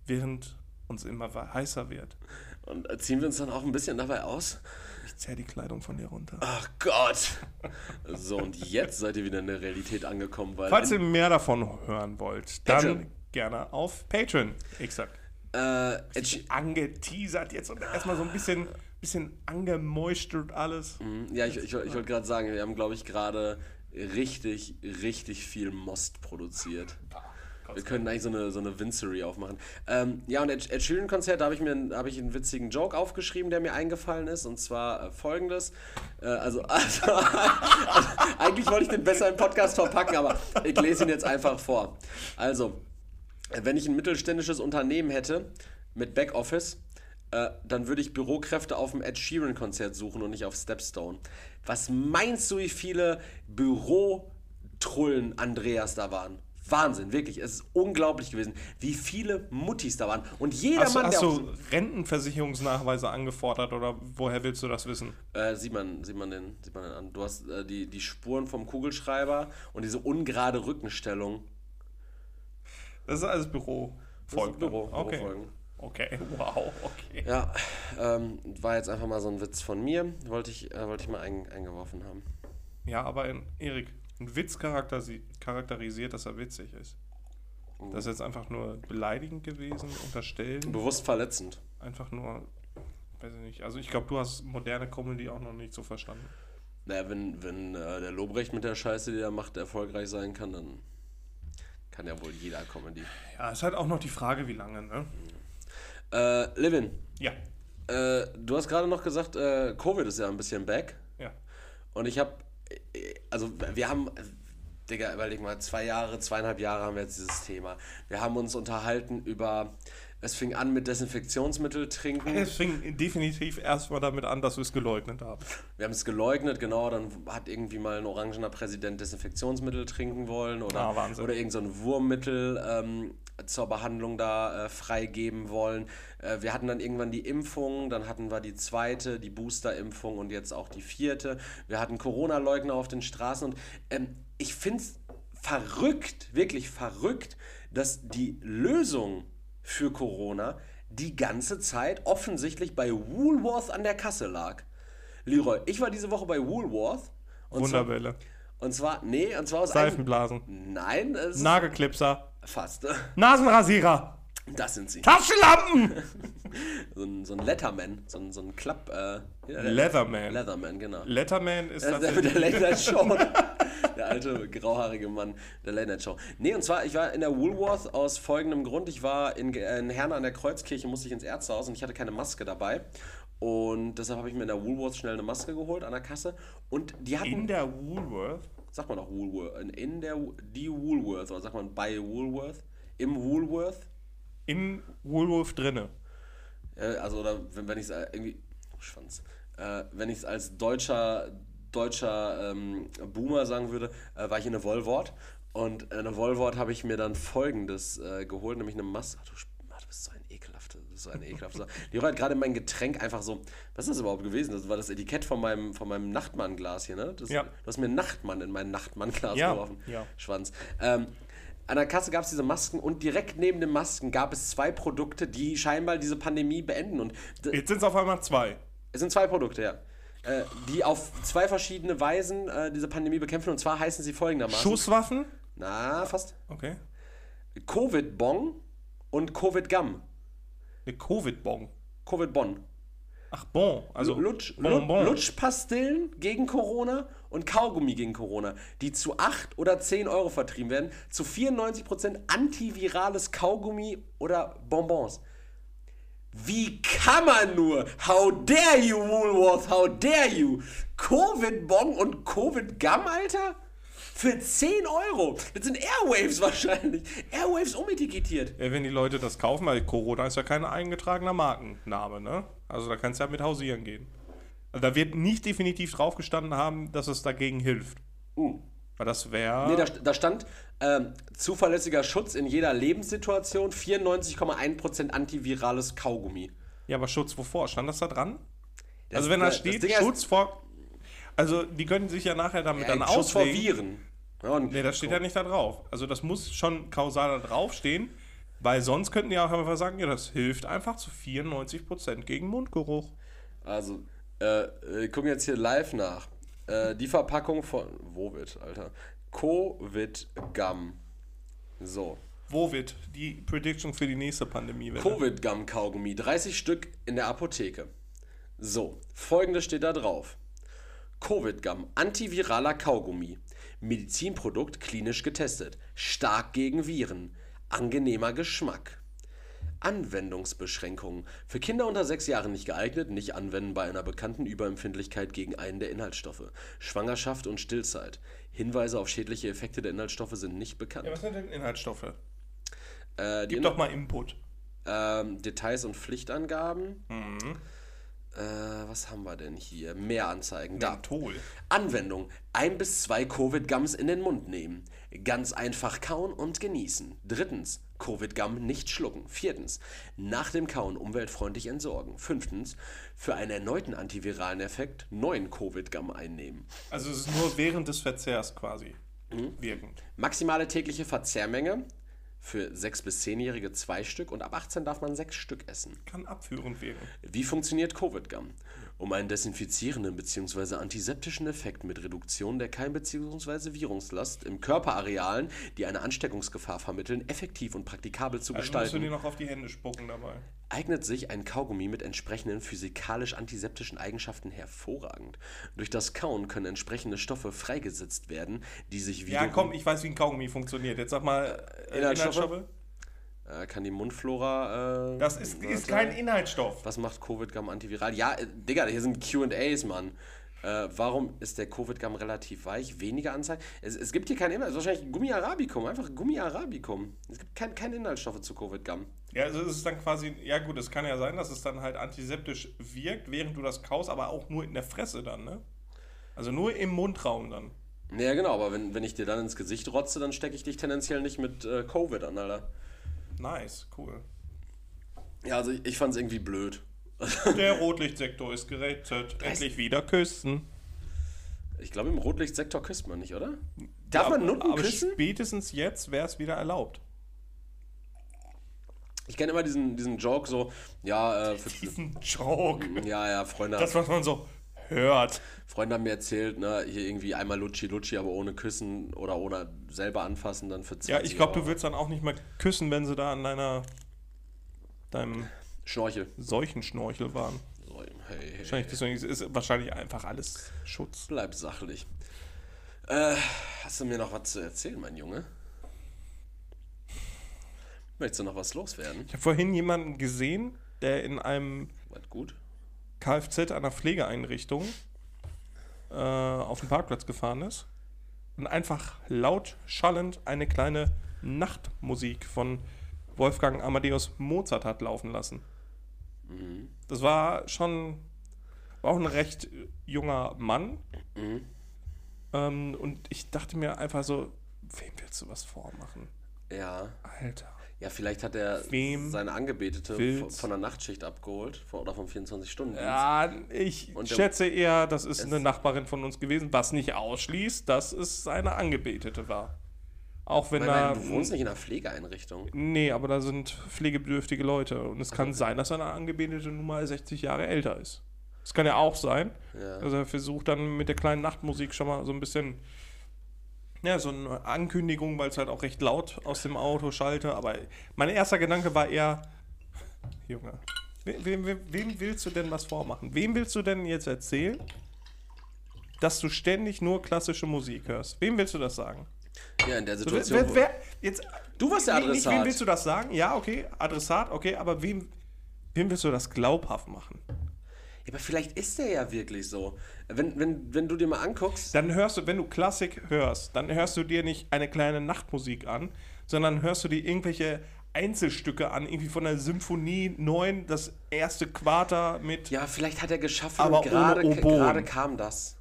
Speaker 1: Während uns immer heißer wird.
Speaker 2: Und ziehen wir uns dann auch ein bisschen dabei aus?
Speaker 1: Ich zerr die Kleidung von dir runter.
Speaker 2: Ach Gott! So, und jetzt seid ihr wieder in der Realität angekommen, weil.
Speaker 1: Falls ihr mehr davon hören wollt, dann
Speaker 2: Patreon.
Speaker 1: gerne auf Patreon. Exakt.
Speaker 2: äh,
Speaker 1: Angeteasert jetzt und erstmal so ein bisschen, bisschen angemäuschtert alles.
Speaker 2: ja, ich, ich, ich wollte gerade sagen, wir haben, glaube ich, gerade richtig, richtig viel Most produziert. Wir können eigentlich so eine, so eine Vincery aufmachen. Ähm, ja, und Ed, Ed Sheeran-Konzert, da habe ich mir einen- habe ich einen witzigen Joke aufgeschrieben, der mir eingefallen ist. Und zwar äh, folgendes. Äh, also, also, eigentlich wollte ich den besser im Podcast verpacken, aber ich lese ihn jetzt einfach vor. Also, wenn ich ein mittelständisches Unternehmen hätte mit Backoffice, äh, dann würde ich Bürokräfte auf dem Ed Sheeran-Konzert suchen und nicht auf Stepstone. Was meinst du, wie viele Bürotrullen Andreas da waren? Wahnsinn, wirklich. Es ist unglaublich gewesen, wie viele Muttis da waren. Und jeder
Speaker 1: Hast,
Speaker 2: Mann,
Speaker 1: hast
Speaker 2: der.
Speaker 1: du Rentenversicherungsnachweise angefordert oder woher willst du das wissen?
Speaker 2: Äh, sieht, man, sieht, man den, sieht man den an. Du hast äh, die, die Spuren vom Kugelschreiber und diese ungerade Rückenstellung.
Speaker 1: Das ist alles Büro.
Speaker 2: Ist Büro,
Speaker 1: Okay.
Speaker 2: Bürofolgen.
Speaker 1: Okay, wow, okay.
Speaker 2: Ja, ähm, war jetzt einfach mal so ein Witz von mir. Wollte ich, äh, wollte ich mal ein, eingeworfen haben.
Speaker 1: Ja, aber ein, Erik, ein Witz charakterisi- charakterisiert, dass er witzig ist. Das ist jetzt einfach nur beleidigend gewesen, unterstellen,
Speaker 2: Bewusst verletzend.
Speaker 1: einfach nur, weiß ich nicht. Also ich glaube, du hast moderne Comedy auch noch nicht so verstanden.
Speaker 2: Naja, wenn, wenn äh, der Lobrecht mit der Scheiße, die er macht, erfolgreich sein kann, dann kann ja wohl jeder Comedy.
Speaker 1: Ja, ist halt auch noch die Frage, wie lange, ne?
Speaker 2: Äh, Levin,
Speaker 1: Ja,
Speaker 2: äh, du hast gerade noch gesagt, äh, Covid ist ja ein bisschen back.
Speaker 1: ja.
Speaker 2: Und ich habe, also wir haben, Digga, überleg mal, zwei Jahre, zweieinhalb Jahre haben wir jetzt dieses Thema. Wir haben uns unterhalten über, es fing an mit Desinfektionsmittel trinken.
Speaker 1: Es fing definitiv erstmal damit an, dass wir es geleugnet haben.
Speaker 2: Wir haben es geleugnet, genau, dann hat irgendwie mal ein orangener Präsident Desinfektionsmittel trinken wollen oder,
Speaker 1: Ah, Wahnsinn.
Speaker 2: oder irgend so Wurmmittel ähm, zur Behandlung da äh, freigeben wollen. Äh, wir hatten dann irgendwann die Impfung, dann hatten wir die zweite, die Booster-Impfung und jetzt auch die vierte. Wir hatten Corona-Leugner auf den Straßen und ähm, ich finde es verrückt, wirklich verrückt, dass die Lösung für Corona die ganze Zeit offensichtlich bei Woolworth an der Kasse lag. Leroy, ich war diese Woche bei Woolworth. Und zwar,
Speaker 1: Wunderwelle.
Speaker 2: und zwar, nee, und zwar aus einem,
Speaker 1: Seifenblasen.
Speaker 2: Nein, es ist
Speaker 1: Nagelklipser.
Speaker 2: Fast.
Speaker 1: Nasenrasierer.
Speaker 2: Das sind sie.
Speaker 1: Taschenlampen.
Speaker 2: So ein, so ein Letterman, so ein, so ein Klapp. Äh, ja,
Speaker 1: Leatherman.
Speaker 2: Leatherman, genau.
Speaker 1: Letterman ist
Speaker 2: Das der der Late Night Show. der alte grauhaarige Mann der Late Night Show. Nee, und zwar, ich war in der Woolworth aus folgendem Grund. Ich war in, in Herne an der Kreuzkirche, musste ich ins Ärztehaus und ich hatte keine Maske dabei. Und deshalb habe ich mir in der Woolworth schnell eine Maske geholt an der Kasse. Und die hatten.
Speaker 1: In der Woolworth?
Speaker 2: Sagt man auch Woolworth. In, in der die Woolworth, oder sagt man bei Woolworth? Im Woolworth?
Speaker 1: Im Woolworth drinne.
Speaker 2: Äh, also, oder wenn, wenn ich es irgendwie. Oh, Schwanz. Äh, wenn ich es als deutscher, deutscher ähm, Boomer sagen würde, äh, war ich in der Wollwort. Und in der Wollwort habe ich mir dann folgendes äh, geholt, nämlich eine Maske. Ach, du, ach, du bist so ein ekelhafter. Du bist so ein ekelhafter. Sache. Die hat gerade mein Getränk einfach so. Was ist das überhaupt gewesen? Das war das Etikett von meinem, von meinem Nachtmann-Glas hier, ne? Das,
Speaker 1: Ja.
Speaker 2: Du hast mir Nachtmann in mein Nachtmann-Glas
Speaker 1: Ja,
Speaker 2: geworfen.
Speaker 1: ja.
Speaker 2: Schwanz. Ähm, an der Kasse gab es diese Masken und direkt neben den Masken gab es zwei Produkte, die scheinbar diese Pandemie beenden. Und
Speaker 1: Jetzt sind es auf einmal zwei.
Speaker 2: es sind zwei Produkte, ja. Äh, die auf zwei verschiedene Weisen äh, diese Pandemie bekämpfen. Und zwar heißen sie folgendermaßen.
Speaker 1: Schusswaffen?
Speaker 2: Na, fast.
Speaker 1: Okay.
Speaker 2: Covid-Bong und Covid-Gum.
Speaker 1: Eine Covid-Bon.
Speaker 2: Covid-Bon.
Speaker 1: Ach, Bon. Also
Speaker 2: Lutsch,
Speaker 1: Bonbon.
Speaker 2: Lutschpastillen gegen Corona und Kaugummi gegen Corona, die zu 8 oder 10 Euro vertrieben werden, zu 94% antivirales Kaugummi oder Bonbons. Wie kann man nur? How dare you, Woolworth? How dare you? Covid-Bon und Covid-Gum, Alter? Für 10 Euro. Das sind Airwaves wahrscheinlich. Airwaves umetikettiert.
Speaker 1: Ja, wenn die Leute das kaufen, weil Corona ist ja kein eingetragener Markenname, ne? Also da kannst du ja mit hausieren gehen. Also da wird nicht definitiv draufgestanden haben, dass es dagegen hilft.
Speaker 2: Uh.
Speaker 1: Weil das wäre.
Speaker 2: Nee, da, da stand ähm, zuverlässiger Schutz in jeder Lebenssituation, 94,1% antivirales Kaugummi.
Speaker 1: ja, aber Schutz wovor? Stand das da dran?
Speaker 2: Das-
Speaker 1: also wenn da steht, Schutz vor. Also die können sich ja nachher damit dann
Speaker 2: Ein Schutz vor
Speaker 1: auslegen.
Speaker 2: Viren. Ja,
Speaker 1: Nee, das steht ja nicht da drauf. Also das muss schon kausal da draufstehen, weil sonst könnten die auch einfach sagen, ja, das hilft einfach zu 94% gegen Mundgeruch.
Speaker 2: Also, äh, wir gucken jetzt hier live nach. Äh, die Verpackung von. Wovit, Alter? Covid Gum. So.
Speaker 1: Wovit, die Prediction für die nächste Pandemie.
Speaker 2: Covid Gum Kaugummi. 30 Stück in der Apotheke. So. Folgendes steht da drauf: Covid Gum. Antiviraler Kaugummi. Medizinprodukt klinisch getestet. Stark gegen Viren. Angenehmer Geschmack. Anwendungsbeschränkungen. Für Kinder unter sechs Jahren nicht geeignet, nicht anwenden bei einer bekannten Überempfindlichkeit gegen einen der Inhaltsstoffe. Schwangerschaft und Stillzeit. Hinweise auf schädliche Effekte der Inhaltsstoffe sind nicht bekannt.
Speaker 1: Ja, was sind denn Inhaltsstoffe?
Speaker 2: Äh,
Speaker 1: Gib doch mal Input.
Speaker 2: ähm, Details und Pflichtangaben.
Speaker 1: Mhm.
Speaker 2: Äh, was haben wir denn hier? Mehr Anzeigen. Da.
Speaker 1: Menthol.
Speaker 2: Anwendung. Ein bis zwei Covid-Gums in den Mund nehmen. Ganz einfach kauen und genießen. Drittens. Covid-Gum nicht schlucken. Viertens. Nach dem Kauen umweltfreundlich entsorgen. Fünftens. Für einen erneuten antiviralen Effekt neuen Covid-Gum einnehmen.
Speaker 1: Also es ist nur während des Verzehrs quasi
Speaker 2: Mhm.
Speaker 1: wirkend.
Speaker 2: Maximale tägliche Verzehrmenge. Für 6- bis 10-Jährige zwei Stück und ab 18 darf man sechs Stück essen.
Speaker 1: Kann abführend wirken.
Speaker 2: Wie funktioniert Covid-Gum? Um einen desinfizierenden bzw. antiseptischen Effekt mit Reduktion der Keim- bzw. Virungslast im Körperarealen, die eine Ansteckungsgefahr vermitteln, effektiv und praktikabel zu
Speaker 1: Also musst du
Speaker 2: gestalten,
Speaker 1: dir noch auf die Hände spucken dabei.
Speaker 2: eignet sich ein Kaugummi mit entsprechenden physikalisch-antiseptischen Eigenschaften hervorragend. Durch das Kauen können entsprechende Stoffe freigesetzt werden, die sich
Speaker 1: Ja,
Speaker 2: wiederum...
Speaker 1: komm, ich weiß, wie ein Kaugummi funktioniert. Jetzt sag mal äh,
Speaker 2: Inhaltsstoffe?
Speaker 1: Inhaltsstoffe.
Speaker 2: Äh, kann die Mundflora... Äh,
Speaker 1: Das ist, ist
Speaker 2: warte.
Speaker 1: kein Inhaltsstoff.
Speaker 2: Was macht Covid-Gum antiviral? Ja, äh, Digga, hier sind QAs, Mann. Äh, warum ist der Covid-Gum relativ weich? Weniger Anzeigen? Es, es gibt hier keinen Inhalt. Es ist wahrscheinlich Gummi Arabicum. Einfach Gummi Arabicum. Es gibt kein, keine Inhaltsstoffe zu Covid-Gum.
Speaker 1: Ja, also es ist dann quasi, ja gut, es kann ja sein, dass es dann halt antiseptisch wirkt, während du das kaust, aber auch nur in der Fresse dann, ne? Also nur im Mundraum dann.
Speaker 2: Ja, genau, aber wenn, wenn ich dir dann ins Gesicht rotze, dann stecke ich dich tendenziell nicht mit äh, Covid an, Alter.
Speaker 1: Nice, cool.
Speaker 2: Ja, also ich, ich fand's irgendwie blöd.
Speaker 1: Der Rotlichtsektor ist gerettet. Endlich wieder küssen.
Speaker 2: Ich glaube, im Rotlichtsektor küsst man nicht, oder? Darf
Speaker 1: aber,
Speaker 2: man Nutten
Speaker 1: aber
Speaker 2: küssen?
Speaker 1: spätestens jetzt wäre es wieder erlaubt.
Speaker 2: Ich kenne immer diesen, diesen Joke so, ja, äh, für,
Speaker 1: Diesen Joke.
Speaker 2: ja, ja, Freunde.
Speaker 1: Das, was man so hört.
Speaker 2: Freunde haben mir erzählt, ne, hier irgendwie einmal Lutschi Lutschi, aber ohne küssen oder ohne selber anfassen, dann für 20
Speaker 1: Ja, ich glaube, du würdest dann auch nicht mehr küssen, wenn sie da an deiner deinem
Speaker 2: Schnorchel.
Speaker 1: Seuchenschnorchel waren.
Speaker 2: Hey, hey,
Speaker 1: Wahrscheinlich, deswegen ist es wahrscheinlich einfach alles Schutz.
Speaker 2: bleib sachlich. Äh, hast du mir noch was zu erzählen, mein Junge? Möchtest du noch was loswerden?
Speaker 1: Ich habe vorhin jemanden gesehen, der in einem
Speaker 2: Was gut?
Speaker 1: Kfz einer Pflegeeinrichtung äh, auf den Parkplatz gefahren ist und einfach laut schallend eine kleine Nachtmusik von Wolfgang Amadeus Mozart hat laufen lassen. Das war schon war auch ein recht junger Mann. Ähm, und ich dachte mir einfach so, wem willst du was vormachen?
Speaker 2: Ja.
Speaker 1: Alter.
Speaker 2: Ja, vielleicht hat er
Speaker 1: Wem
Speaker 2: seine Angebetete von,
Speaker 1: willst-
Speaker 2: von der Nachtschicht abgeholt von, oder vom 24-Stunden-Dienst.
Speaker 1: Ja, ich
Speaker 2: Und
Speaker 1: schätze eher, das ist eine Nachbarin von uns gewesen, was nicht ausschließt, dass es seine Angebetete war. Auch wenn da.
Speaker 2: du wohnst nicht in einer Pflegeeinrichtung.
Speaker 1: Nee, aber da sind pflegebedürftige Leute. Und es kann sein, dass seine Angebetete nun mal 60 Jahre älter ist. Das kann ja auch sein.
Speaker 2: Ja.
Speaker 1: Also er versucht dann mit der kleinen Nachtmusik schon mal so ein bisschen. Ja, so eine Ankündigung, weil es halt auch recht laut aus dem Auto schallte. Aber mein erster Gedanke war eher, Junge, wem, wem, wem, willst du denn was vormachen? Wem willst du denn jetzt erzählen, dass du ständig nur klassische Musik hörst? Wem willst du das sagen?
Speaker 2: Ja, in der Situation.
Speaker 1: wer, wer, jetzt,
Speaker 2: Du warst der
Speaker 1: Nee, nicht,
Speaker 2: Adressat.
Speaker 1: wem willst du das sagen? Ja, okay, Adressat, okay, aber wem, wem willst du das glaubhaft machen?
Speaker 2: Ja, aber vielleicht ist der ja wirklich so. Wenn, wenn, wenn du dir mal anguckst.
Speaker 1: Dann hörst du, wenn du Klassik hörst, dann hörst du dir nicht eine kleine Nachtmusik an, sondern hörst du dir irgendwelche Einzelstücke an, irgendwie von der Symphonie 9, das erste Quarter mit.
Speaker 2: Ja, vielleicht hat er geschaffen
Speaker 1: Aber
Speaker 2: gerade kam das.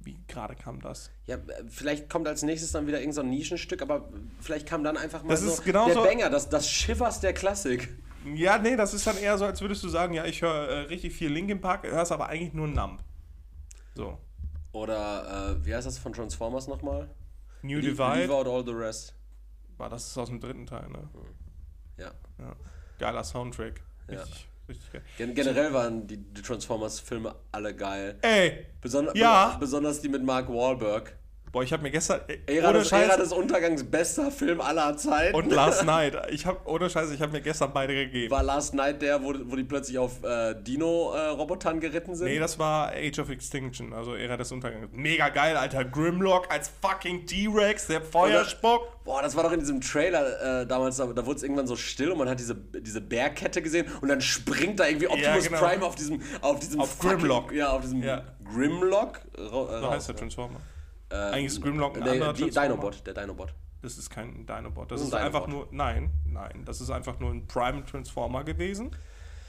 Speaker 1: Wie gerade kam das?
Speaker 2: Ja, äh, vielleicht kommt als nächstes dann wieder irgendein so Nischenstück, aber vielleicht kam dann einfach mal
Speaker 1: Das
Speaker 2: so
Speaker 1: ist genauso-
Speaker 2: der Banger, das, das Schiffers der Klassik.
Speaker 1: Ja, nee, das ist dann eher so, als würdest du sagen, ja, ich höre äh, richtig viel Linkin Park, hörst aber eigentlich nur Numb. So.
Speaker 2: Oder, äh, wie heißt das von Transformers nochmal?
Speaker 1: New
Speaker 2: Leave-
Speaker 1: Divide.
Speaker 2: Leave out all the rest.
Speaker 1: War das aus dem dritten Teil, ne?
Speaker 2: Ja.
Speaker 1: Ja. Geiler Soundtrack.
Speaker 2: Ja.
Speaker 1: Richtig, richtig geil.
Speaker 2: Gen generell waren die, die Transformers-Filme alle geil.
Speaker 1: Ey,
Speaker 2: Beson
Speaker 1: Ja.
Speaker 2: be- Besonders die mit Mark Wahlberg.
Speaker 1: Boah, ich habe mir gestern. Ey,
Speaker 2: Ära,
Speaker 1: ohne
Speaker 2: des, Ära
Speaker 1: Scheiß.
Speaker 2: des Untergangs, bester Film aller Zeiten.
Speaker 1: Und Last Night. Ich habe ohne Scheiße, ich habe mir gestern beide gegeben.
Speaker 2: War Last Night der, wo, wo die plötzlich auf äh, Dino-Robotern geritten sind?
Speaker 1: Nee, das war Age of Extinction, also Ära des Untergangs. Mega geil, Alter. Grimlock als fucking T-Rex, der Feuer spuckt.
Speaker 2: Boah, das war doch in diesem Trailer äh, damals, da, da wurde es irgendwann so still und man hat diese, diese Bärkette gesehen und dann springt da irgendwie Optimus
Speaker 1: genau.
Speaker 2: Prime auf diesem auf diesem
Speaker 1: Auf Grimlock.
Speaker 2: Ja, auf diesem
Speaker 1: Ja.
Speaker 2: Grimlock. Ra
Speaker 1: So
Speaker 2: raus,
Speaker 1: heißt der
Speaker 2: ja.
Speaker 1: Transformer.
Speaker 2: Äh,
Speaker 1: Eigentlich ist Grimlock ein anderer
Speaker 2: die. Dinobot, der Dinobot.
Speaker 1: Das ist kein Dinobot. Das
Speaker 2: Das
Speaker 1: ist
Speaker 2: ist ein
Speaker 1: einfach
Speaker 2: Dinobot.
Speaker 1: nur. Nein, nein. Das ist einfach nur ein Prime Transformer gewesen,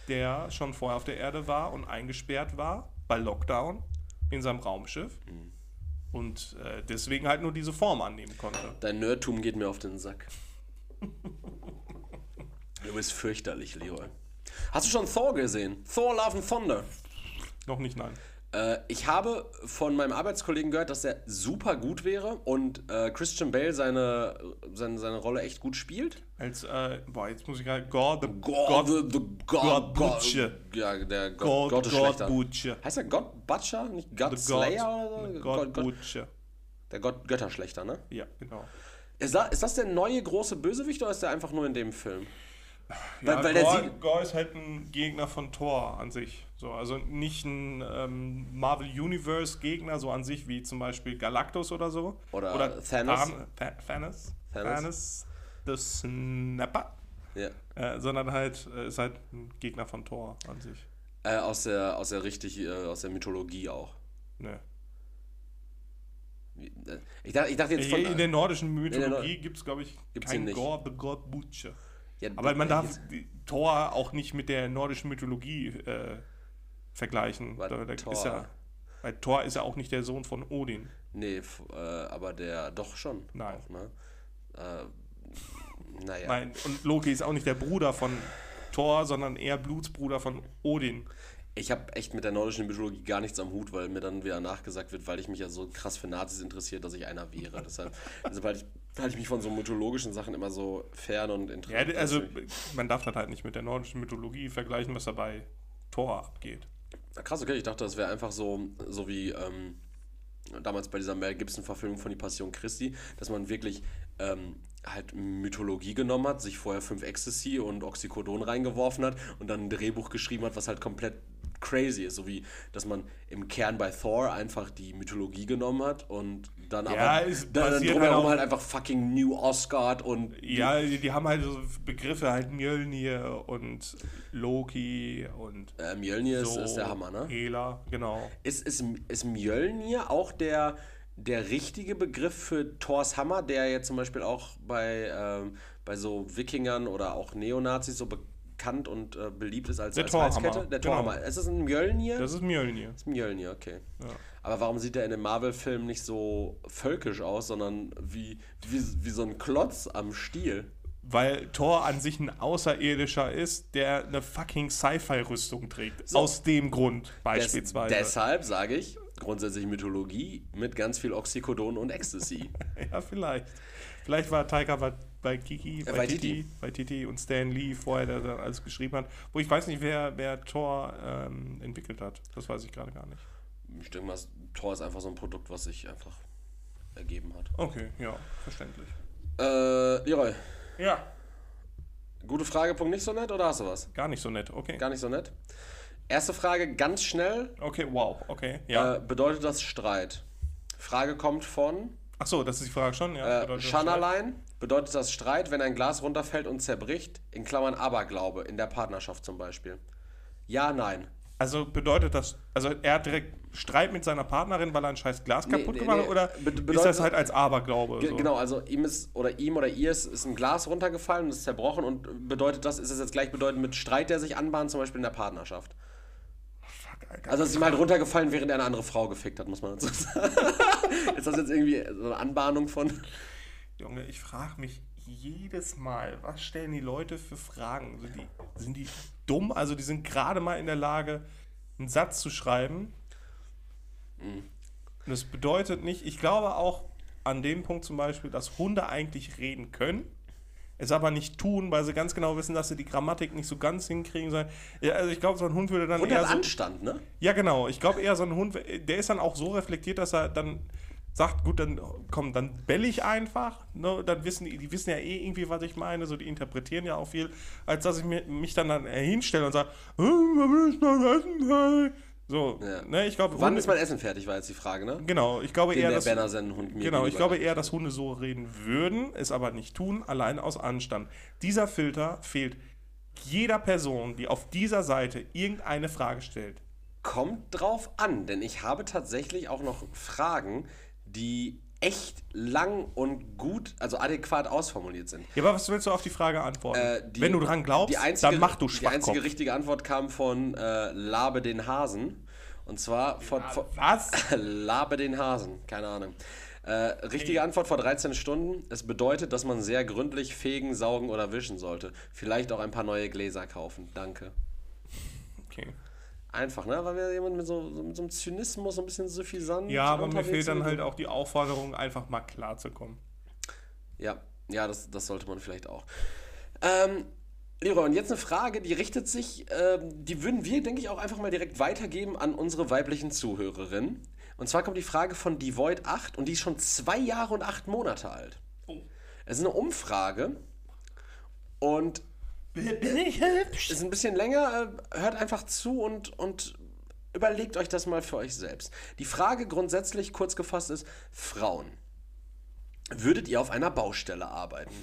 Speaker 1: der schon vorher auf der Erde war und eingesperrt war bei Lockdown in seinem Raumschiff.
Speaker 2: Mhm.
Speaker 1: Und äh, deswegen halt nur diese Form annehmen konnte.
Speaker 2: Dein Nerdtum geht mir auf den Sack. du bist fürchterlich, Leroy. Hast du schon Thor gesehen? Thor Love and Thunder.
Speaker 1: Noch nicht, nein.
Speaker 2: Äh, ich habe von meinem Arbeitskollegen gehört, dass er super gut wäre und äh, Christian Bale seine, seine, seine Rolle echt gut spielt.
Speaker 1: Als, äh, boah, jetzt muss ich gerade. God, the
Speaker 2: God, the, the God,
Speaker 1: God
Speaker 2: God,
Speaker 1: Butcher.
Speaker 2: Ja, der God,
Speaker 1: God, God
Speaker 2: schlechter.
Speaker 1: Butcher.
Speaker 2: Heißt er God Butcher? Nicht God
Speaker 1: The
Speaker 2: Slayer
Speaker 1: God,
Speaker 2: oder so?
Speaker 1: God,
Speaker 2: Gott- Gott-
Speaker 1: Butcher.
Speaker 2: Der Gott, Götterschlechter, ne?
Speaker 1: Ja, genau.
Speaker 2: Ist das, ist das der neue große Bösewicht oder ist der einfach nur in dem Film?
Speaker 1: Ja,
Speaker 2: Weil- weil
Speaker 1: Gore,
Speaker 2: sieht-
Speaker 1: Gore ist halt ein Gegner von Thor an sich. So, also nicht ein ähm, Marvel Universe Gegner, so an sich wie zum Beispiel Galactus oder so.
Speaker 2: Oder Thanos.
Speaker 1: Than Tha Thanos.
Speaker 2: Thanos.
Speaker 1: Thanos. The Snapper.
Speaker 2: Ja.
Speaker 1: Äh, sondern halt äh, ist halt ein Gegner von Thor an sich.
Speaker 2: Äh, aus der, aus der richtig, äh, aus der Mythologie auch.
Speaker 1: Ne.
Speaker 2: Wie- äh, Ich dachte, ich dachte jetzt von.
Speaker 1: In der nordischen
Speaker 2: der Nord-
Speaker 1: Mythologie gibt es, glaube ich,
Speaker 2: Gibt's ihn
Speaker 1: kein
Speaker 2: nicht.
Speaker 1: Gore, the God Butcher.
Speaker 2: Ja,
Speaker 1: Aber man darf Thor auch nicht mit der nordischen Mythologie äh, vergleichen.
Speaker 2: Weil
Speaker 1: Da, da
Speaker 2: Thor-
Speaker 1: Ist ja, weil Thor ist ja auch nicht der Sohn von Odin.
Speaker 2: Nee, äh, aber der doch schon.
Speaker 1: Nein.
Speaker 2: Auch, ne? äh, naja.
Speaker 1: Nein, und Loki ist auch nicht der Bruder von Thor, sondern eher Blutsbruder von Odin.
Speaker 2: Ich habe echt mit der nordischen Mythologie gar nichts am Hut, weil mir dann wieder nachgesagt wird, weil ich mich ja so krass für Nazis interessiert, dass ich einer wäre. Deshalb, deshalb halte ich, halte ich mich von so mythologischen Sachen immer so fern und
Speaker 1: Ja,
Speaker 2: interessiert.
Speaker 1: also man darf das halt nicht mit der nordischen Mythologie vergleichen, was da bei Thor abgeht.
Speaker 2: Krass, okay, ich dachte, das wäre einfach so, so wie ähm, damals bei dieser Mel Gibson-Verfilmung von Die Passion Christi, dass man wirklich ähm, halt Mythologie genommen hat, sich vorher fünf Ecstasy und Oxycodon reingeworfen hat und dann ein Drehbuch geschrieben hat, was halt komplett crazy ist. So wie, dass man im Kern bei Thor einfach die Mythologie genommen hat und dann
Speaker 1: Ja,
Speaker 2: aber
Speaker 1: es
Speaker 2: dann, drumherum
Speaker 1: halt
Speaker 2: halt einfach fucking New Osgard und
Speaker 1: Ja, die, die haben halt so Begriffe, halt Mjölnir und Loki und
Speaker 2: äh, Mjölnir ist,
Speaker 1: so
Speaker 2: ist der Hammer, ne?
Speaker 1: Hela, genau.
Speaker 2: Ist, ist, ist Mjölnir auch der, der richtige Begriff für Thors Hammer, der jetzt zum Beispiel auch bei, ähm, bei so Wikingern oder auch Neonazis so bekannt und äh, beliebt ist als,
Speaker 1: Der
Speaker 2: als
Speaker 1: Thorhammer,
Speaker 2: Halskette? Der
Speaker 1: genau.
Speaker 2: Thorhammer. Ist das ein Mjölnir?
Speaker 1: Das ist Mjölnir.
Speaker 2: ist Mjölnir, okay.
Speaker 1: Ja.
Speaker 2: Aber warum sieht der in dem Marvel-Film nicht so völkisch aus, sondern wie, wie, wie so ein Klotz am Stiel?
Speaker 1: Weil Thor an sich ein Außerirdischer ist, der eine fucking Sci-Fi-Rüstung trägt.
Speaker 2: So.
Speaker 1: Aus dem Grund
Speaker 2: Des,
Speaker 1: beispielsweise.
Speaker 2: deshalb sage ich, grundsätzlich Mythologie mit ganz viel Oxycodon und Ecstasy.
Speaker 1: Ja, vielleicht. Vielleicht war Taika bei, bei Kiki, bei,
Speaker 2: bei
Speaker 1: Titi,
Speaker 2: Titi.
Speaker 1: bei Titi und Stan Lee vorher, der da alles geschrieben hat. Wo ich weiß nicht, wer, wer Thor ähm, entwickelt hat. Das weiß ich gerade gar nicht.
Speaker 2: Ich denke mal, Thor ist einfach so ein Produkt, was sich einfach ergeben hat.
Speaker 1: Okay, ja, verständlich.
Speaker 2: Äh, Leroy,
Speaker 1: Ja.
Speaker 2: gute Frage, Punkt nicht so nett oder hast du was?
Speaker 1: Gar nicht so nett, okay.
Speaker 2: Gar nicht so nett. Erste Frage, ganz schnell.
Speaker 1: Okay, wow, okay. Ja.
Speaker 2: Äh, bedeutet das Streit? Frage kommt von
Speaker 1: Ach so, das ist die Frage schon, ja.
Speaker 2: äh, Schannerlein. Bedeutet das Streit, wenn ein Glas runterfällt und zerbricht? In Klammern Aberglaube, in der Partnerschaft zum Beispiel. Ja, nein.
Speaker 1: Also bedeutet das, also er hat direkt Streit mit seiner Partnerin, weil er ein scheiß Glas kaputt
Speaker 2: nee,
Speaker 1: gemacht hat?
Speaker 2: nee.
Speaker 1: Oder
Speaker 2: Be-
Speaker 1: ist das halt als Aberglaube? So?
Speaker 2: Genau, also ihm ist oder ihm oder ihr ist, ist ein Glas runtergefallen und ist zerbrochen und bedeutet das, ist es jetzt gleichbedeutend mit Streit, der sich anbahnt, zum Beispiel in der Partnerschaft.
Speaker 1: Fuck, Alter.
Speaker 2: Also es ist ihm halt runtergefallen, während er eine andere Frau gefickt hat, muss man dazu sagen. ist das jetzt irgendwie so eine Anbahnung von.
Speaker 1: Junge, ich frage mich jedes Mal, was stellen die Leute für Fragen? Sind die, sind die dumm? Also die sind gerade mal in der Lage, einen Satz zu schreiben.
Speaker 2: Mhm.
Speaker 1: Und das bedeutet nicht, ich glaube auch an dem Punkt zum Beispiel, dass Hunde eigentlich reden können, es aber nicht tun, weil sie ganz genau wissen, dass sie die Grammatik nicht so ganz hinkriegen sollen. Ja, also ich glaube, so ein Hund würde dann
Speaker 2: Und
Speaker 1: eher
Speaker 2: der
Speaker 1: so,
Speaker 2: Anstand, ne?
Speaker 1: Ja, genau. Ich glaube eher so ein Hund, der ist dann auch so reflektiert, dass er dann sagt, gut, dann komm, dann bell ich einfach. Ne? Dann wissen die, die wissen ja eh irgendwie, was ich meine, so die interpretieren ja auch viel, als dass ich mir, mich dann, dann hinstelle und sage, "Äh, was will ich noch essen? Hey?" So,
Speaker 2: Ja.
Speaker 1: ne, ich glaube,
Speaker 2: Wann
Speaker 1: Hunde-
Speaker 2: ist mein Essen fertig, war jetzt die Frage, ne?
Speaker 1: Genau, ich glaube
Speaker 2: Den
Speaker 1: eher, dass,
Speaker 2: Bennersen-Hund mir
Speaker 1: genau, ich glaube eher, dass Hunde so reden würden, es aber nicht tun, allein aus Anstand. Dieser Filter fehlt jeder Person, die auf dieser Seite irgendeine Frage stellt.
Speaker 2: Kommt drauf an, denn ich habe tatsächlich auch noch Fragen, die echt lang und gut, also adäquat ausformuliert sind.
Speaker 1: Ja, aber was willst du auf die Frage antworten?
Speaker 2: Äh, die-
Speaker 1: Wenn du dran glaubst,
Speaker 2: die einzige,
Speaker 1: dann mach du
Speaker 2: Die
Speaker 1: Schwachkopf.
Speaker 2: einzige richtige Antwort kam von äh, Labe den Hasen. Und zwar von, von
Speaker 1: Was?
Speaker 2: Labe den Hasen, keine Ahnung. Äh, richtige Antwort vor 13 Stunden. Es bedeutet, dass man sehr gründlich fegen, saugen oder wischen sollte. Vielleicht auch ein paar neue Gläser kaufen. Danke. Einfach, ne? Weil wir jemand mit so, so, mit so einem Zynismus, so ein bisschen suffisant
Speaker 1: Ja, aber mir fehlt dann halt auch die Aufforderung, einfach mal klarzukommen.
Speaker 2: Ja, ja, das, das sollte man vielleicht auch. Ähm, Leroy, und jetzt eine Frage, die richtet sich, ähm, die würden wir, denke ich, auch einfach mal direkt weitergeben an unsere weiblichen Zuhörerinnen. Und zwar kommt die Frage von Devoid 8 und die ist schon zwei Jahre und acht Monate alt.
Speaker 1: Oh.
Speaker 2: Es ist eine Umfrage und
Speaker 1: Bin ich hübsch?
Speaker 2: ist ein bisschen länger. äh, Hört einfach zu und, und überlegt euch das mal für euch selbst. Die Frage grundsätzlich kurz gefasst ist: Frauen. Würdet ihr auf einer Baustelle arbeiten?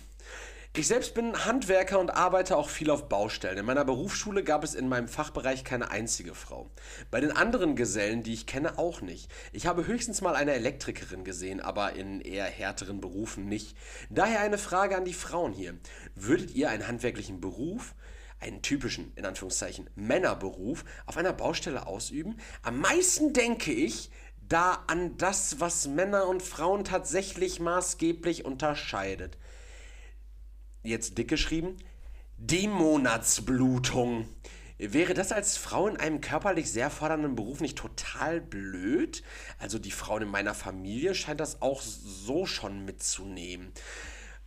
Speaker 2: Ich selbst bin Handwerker und arbeite auch viel auf Baustellen. In meiner Berufsschule gab es in meinem Fachbereich keine einzige Frau. Bei den anderen Gesellen, die ich kenne, auch nicht. Ich habe höchstens mal eine Elektrikerin gesehen, aber in eher härteren Berufen nicht. Daher eine Frage an die Frauen hier. Würdet ihr einen handwerklichen Beruf, einen typischen, in Anführungszeichen, Männerberuf auf einer Baustelle ausüben? Am meisten denke ich da an das, was Männer und Frauen tatsächlich maßgeblich unterscheidet jetzt dick geschrieben, die Monatsblutung. Wäre das als Frau in einem körperlich sehr fordernden Beruf nicht total blöd? Also die Frauen in meiner Familie scheint das auch so schon mitzunehmen.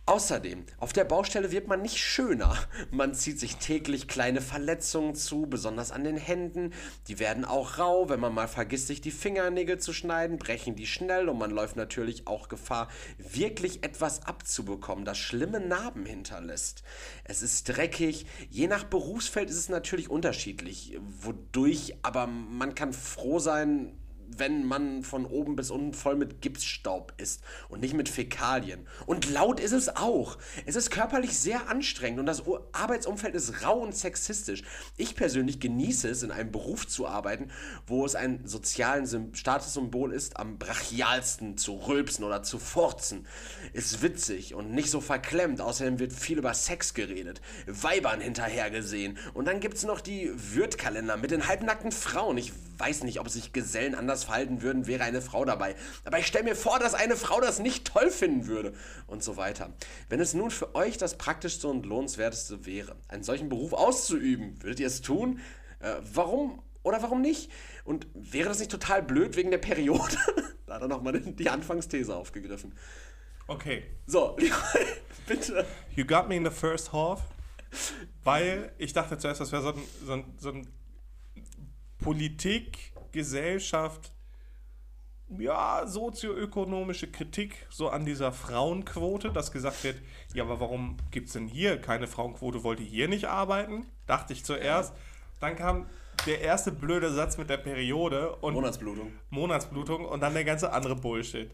Speaker 2: Außerdem, auf der Baustelle wird man nicht schöner. Man zieht sich täglich kleine Verletzungen zu, besonders an den Händen. Die werden auch rau, wenn man mal vergisst, sich die Fingernägel zu schneiden, brechen die schnell und man läuft natürlich auch Gefahr, wirklich etwas abzubekommen, das schlimme Narben hinterlässt. Es ist dreckig, je nach Berufsfeld ist es natürlich unterschiedlich, wodurch aber man kann froh sein, wenn man von oben bis unten voll mit Gipsstaub ist und nicht mit Fäkalien. Und laut ist es auch. Es ist körperlich sehr anstrengend und das Arbeitsumfeld ist rau und sexistisch. Ich persönlich genieße es, in einem Beruf zu arbeiten, wo es ein sozialen Sym- Statussymbol ist, am brachialsten zu rülpsen oder zu furzen. Ist witzig und nicht so verklemmt. Außerdem wird viel über Sex geredet, Weibern hinterhergesehen. Und dann gibt es noch die Würtkalender mit den halbnackten Frauen. Ich weiß nicht, ob sich Gesellen anders verhalten würden, wäre eine Frau dabei. Aber ich stelle mir vor, dass eine Frau das nicht toll finden würde. Und so weiter. Wenn es nun für euch das praktischste und lohnenswerteste wäre, einen solchen Beruf auszuüben, würdet ihr es tun? Äh, warum oder warum nicht? Und wäre das nicht total blöd wegen der Periode? da hat er nochmal die Anfangsthese aufgegriffen.
Speaker 1: Okay.
Speaker 2: So, bitte.
Speaker 1: You got me in the first half, weil ich dachte zuerst, das wäre so ein, so ein, so ein Politik, Gesellschaft, ja, sozioökonomische Kritik so an dieser Frauenquote, dass gesagt wird, ja, aber warum gibt es denn hier keine Frauenquote? Wollt ihr hier nicht arbeiten? Dachte ich zuerst. Dann kam der erste blöde Satz mit der Periode und
Speaker 2: Monatsblutung.
Speaker 1: Monatsblutung und dann der ganze andere Bullshit.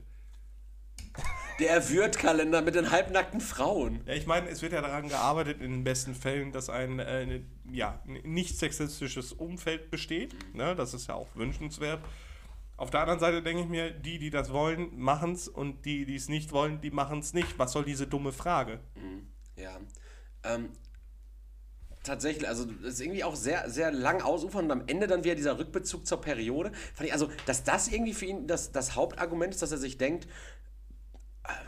Speaker 2: Der Würtkalender mit den halbnackten Frauen.
Speaker 1: Ja, ich meine, es wird ja daran gearbeitet, in den besten Fällen, dass ein äh, ja, nicht sexistisches Umfeld besteht. Ne? Das ist ja auch wünschenswert. Auf der anderen Seite denke ich mir, die, die das wollen, machen es und die, die es nicht wollen, die machen es nicht. Was soll diese dumme Frage?
Speaker 2: Ja. Ähm, tatsächlich, also das ist irgendwie auch sehr, sehr lang ausufern und am Ende dann wieder dieser Rückbezug zur Periode. Fand ich, also, dass das irgendwie für ihn das, das Hauptargument ist, dass er sich denkt,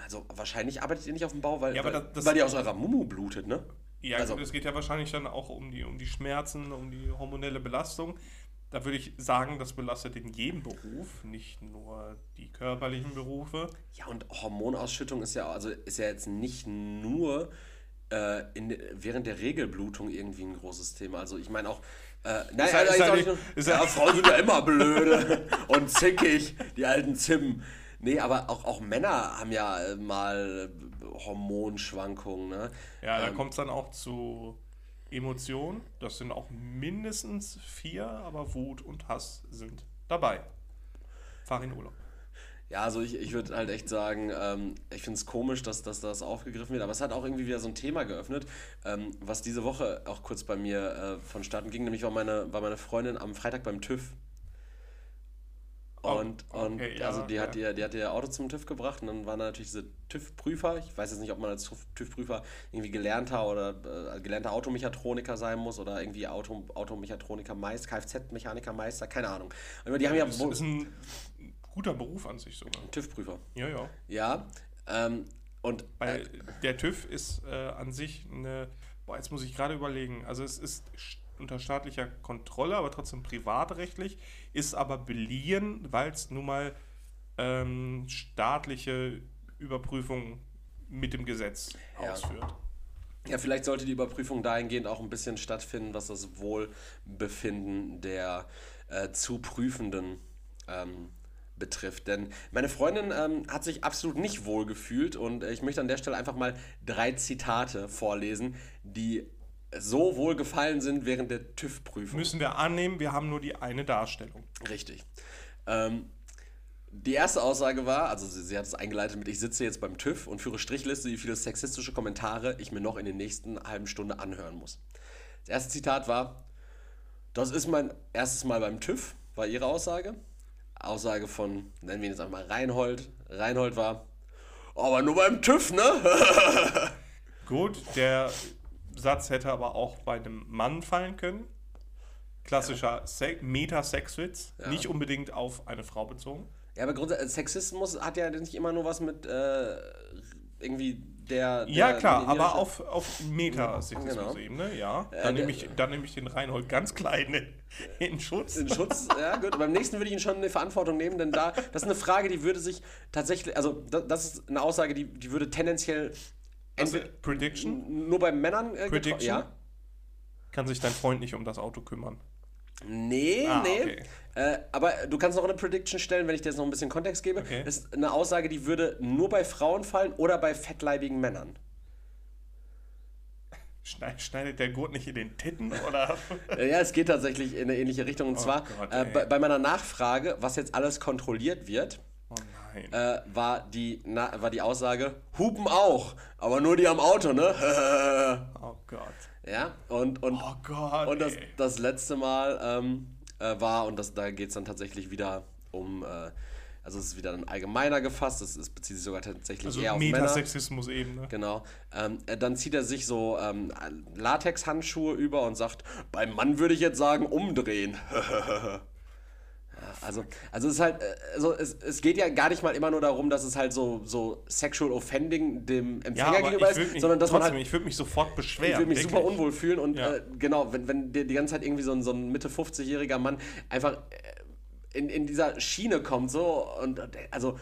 Speaker 2: also wahrscheinlich arbeitet ihr nicht auf dem Bau, weil,
Speaker 1: Ja,
Speaker 2: weil,
Speaker 1: das-
Speaker 2: weil ihr aus eurer Mumu blutet, ne?
Speaker 1: Ja,
Speaker 2: Also-
Speaker 1: gut, es geht ja wahrscheinlich dann auch um die, um die Schmerzen, um die hormonelle Belastung. Da würde ich sagen, das belastet in jedem Beruf, nicht nur die körperlichen Berufe.
Speaker 2: Ja, und Hormonausschüttung ist ja, also ist ja jetzt nicht nur äh, in, während der Regelblutung irgendwie ein großes Thema. Also ich meine auch, äh, nein,
Speaker 1: Ist
Speaker 2: also
Speaker 1: ist
Speaker 2: auch
Speaker 1: nicht-
Speaker 2: nur,
Speaker 1: ist
Speaker 2: ja- Frauen sind ja immer blöde und zickig, die alten Zimmen. Nee, aber auch, auch Männer haben ja äh, mal Hormonschwankungen, ne?
Speaker 1: Ja, da
Speaker 2: Ähm,
Speaker 1: kommt es dann auch zu Emotionen. Das sind auch mindestens vier, aber Wut und Hass sind dabei. Fahr in Urlaub.
Speaker 2: Ja, also ich, ich würde halt echt sagen, ähm, ich finde es komisch, dass, dass das aufgegriffen wird, aber es hat auch irgendwie wieder so ein Thema geöffnet, ähm, was diese Woche auch kurz bei mir äh, vonstatten ging, nämlich war meine, war meine Freundin am Freitag beim TÜV.
Speaker 1: Oh,
Speaker 2: Und, und
Speaker 1: okay, ja,
Speaker 2: also die hat,
Speaker 1: ja.
Speaker 2: ihr, die hat ihr Auto zum TÜV gebracht und dann waren da natürlich diese TÜV-Prüfer. Ich weiß jetzt nicht, ob man als TÜV- TÜV-Prüfer irgendwie gelernter oder äh, gelernter Automechatroniker sein muss oder irgendwie Auto, Automechatroniker Meister, Kfz-Mechaniker Meister, keine Ahnung. Aber die haben ja
Speaker 1: Das ist ein guter Beruf an sich sogar.
Speaker 2: TÜV-Prüfer.
Speaker 1: Ja, ja.
Speaker 2: Ja. Ähm, und
Speaker 1: Weil der TÜV ist äh, an sich eine. Boah, jetzt muss ich gerade überlegen. Also, es ist st- unter staatlicher Kontrolle, aber trotzdem privatrechtlich, ist aber beliehen, weil es nun mal ähm, staatliche Überprüfung mit dem Gesetz
Speaker 2: Ja.
Speaker 1: ausführt.
Speaker 2: Ja, vielleicht sollte die Überprüfung dahingehend auch ein bisschen stattfinden, was das Wohlbefinden der äh, zu Prüfenden ähm, betrifft. Denn meine Freundin ähm, hat sich absolut nicht wohl gefühlt und äh, ich möchte an der Stelle einfach mal drei Zitate vorlesen, die so wohl gefallen sind während der TÜV-Prüfung.
Speaker 1: Müssen wir annehmen, wir haben nur die eine Darstellung.
Speaker 2: Richtig. Ähm, die erste Aussage war, also sie, sie hat es eingeleitet mit, ich sitze jetzt beim TÜV und führe Strichliste, wie viele sexistische Kommentare ich mir noch in den nächsten halben Stunde anhören muss. Das erste Zitat war, das ist mein erstes Mal beim TÜV, war ihre Aussage. Aussage von, nennen wir ihn jetzt einfach mal Reinhold. Reinhold war, aber nur beim TÜV, ne?
Speaker 1: Gut, der Satz hätte aber auch bei einem Mann fallen können. Klassischer Se Meta-Sexwitz,
Speaker 2: Ja.
Speaker 1: nicht unbedingt auf eine Frau bezogen.
Speaker 2: ja, aber grundsätzlich, Sexismus hat ja nicht immer nur was mit äh, irgendwie der...
Speaker 1: Ja,
Speaker 2: der
Speaker 1: klar,
Speaker 2: der-
Speaker 1: aber auf, auf
Speaker 2: Genau.
Speaker 1: Meta-Sexismus-Ebene, ja.
Speaker 2: Äh,
Speaker 1: Dann
Speaker 2: der-
Speaker 1: nehme ich, dann nehm ich den Reinhold ganz klein in, in Schutz.
Speaker 2: in Schutz, ja gut. Beim nächsten würde ich ihn schon in die Verantwortung nehmen, denn da, das ist eine Frage, die würde sich tatsächlich, also da- das ist eine Aussage, die, die würde tendenziell
Speaker 1: Also, Prediction?
Speaker 2: nur bei Männern äh,
Speaker 1: Prediction?
Speaker 2: Ja.
Speaker 1: Kann sich dein Freund nicht um das Auto kümmern?
Speaker 2: Nee,
Speaker 1: Ah,
Speaker 2: nee.
Speaker 1: okay.
Speaker 2: Äh, aber du kannst noch eine Prediction stellen, wenn ich dir jetzt noch ein bisschen Kontext gebe.
Speaker 1: Okay.
Speaker 2: Das ist eine Aussage, die würde nur bei Frauen fallen oder bei fettleibigen Männern.
Speaker 1: Schneid, schneidet der Gurt nicht in den Titten? Oder?
Speaker 2: Ja, es geht tatsächlich in eine ähnliche Richtung. Und zwar
Speaker 1: Gott,
Speaker 2: äh, bei, bei meiner Nachfrage, was jetzt alles kontrolliert wird,
Speaker 1: Oh nein.
Speaker 2: äh, war, die, na, war die Aussage, Hupen auch, aber nur die am Auto, ne?
Speaker 1: oh Gott.
Speaker 2: ja, und, und,
Speaker 1: Oh Gott.
Speaker 2: und das,
Speaker 1: ey.
Speaker 2: das letzte Mal ähm, äh, war, und das, da geht es dann tatsächlich wieder um, äh, also es ist wieder ein allgemeiner gefasst, es, es bezieht sich sogar tatsächlich
Speaker 1: Also
Speaker 2: eher auf Männer.
Speaker 1: Metasexismus-Ebene.
Speaker 2: Genau. Ähm, äh, dann zieht er sich so ähm, Latex-Handschuhe über und sagt, beim Mann würde ich jetzt sagen, umdrehen. ja, also, also es ist halt, äh, also es, es geht ja gar nicht mal immer nur darum, dass es halt so, so sexual offending dem
Speaker 1: Ja,
Speaker 2: Empfänger
Speaker 1: aber
Speaker 2: gegenüber ist,
Speaker 1: mich,
Speaker 2: sondern dass man
Speaker 1: trotzdem,
Speaker 2: halt
Speaker 1: ich würde mich sofort beschweren.
Speaker 2: ich würde mich super
Speaker 1: wirklich.
Speaker 2: unwohl fühlen und
Speaker 1: Ja.
Speaker 2: äh, genau, wenn, wenn dir die ganze Zeit irgendwie so ein, so ein Mitte 50-jähriger Mann einfach äh, in, in dieser Schiene kommt, so und äh, also.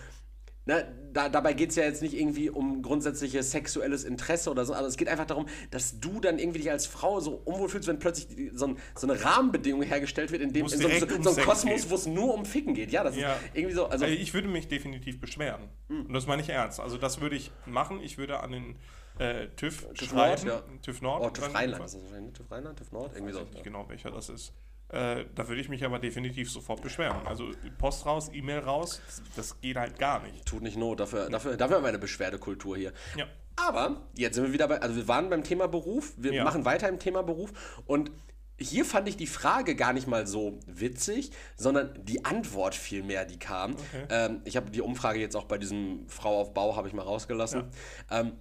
Speaker 2: Ne, da, dabei geht es ja jetzt nicht irgendwie um grundsätzliches sexuelles Interesse oder so, also es geht einfach darum, dass du dann irgendwie dich als Frau so unwohl fühlst, wenn plötzlich die, so, ein, so eine Rahmenbedingung hergestellt wird, in dem in so, so,
Speaker 1: um
Speaker 2: so ein
Speaker 1: Sex
Speaker 2: Kosmos, wo es nur um Ficken geht. Ja, das
Speaker 1: Ja.
Speaker 2: ist irgendwie so. Also,
Speaker 1: Also ich würde mich definitiv beschweren. Und das meine ich ernst. Also das würde ich machen. Ich würde an den äh, TÜV,
Speaker 2: TÜV
Speaker 1: schreiben.
Speaker 2: Nord, ja.
Speaker 1: TÜV Nord.
Speaker 2: oh, TÜV Rheinland, ist das ne? TÜV Rheinland, TÜV Nord, irgendwie
Speaker 1: Ich
Speaker 2: so.
Speaker 1: weiß nicht genau, welcher das ist. Äh, da würde ich mich aber definitiv sofort beschweren. Also Post raus, E-Mail raus, das, das geht halt gar nicht.
Speaker 2: Tut nicht Not, dafür, dafür, dafür haben wir eine Beschwerdekultur hier.
Speaker 1: Ja.
Speaker 2: Aber jetzt sind wir wieder bei, also wir waren beim Thema Beruf, wir
Speaker 1: Ja.
Speaker 2: machen weiter im Thema Beruf und hier fand ich die Frage gar nicht mal so witzig, sondern die Antwort vielmehr, die kam. Ähm, ich habe die Umfrage jetzt auch bei diesem Frau auf Bau, habe ich mal rausgelassen. Ähm,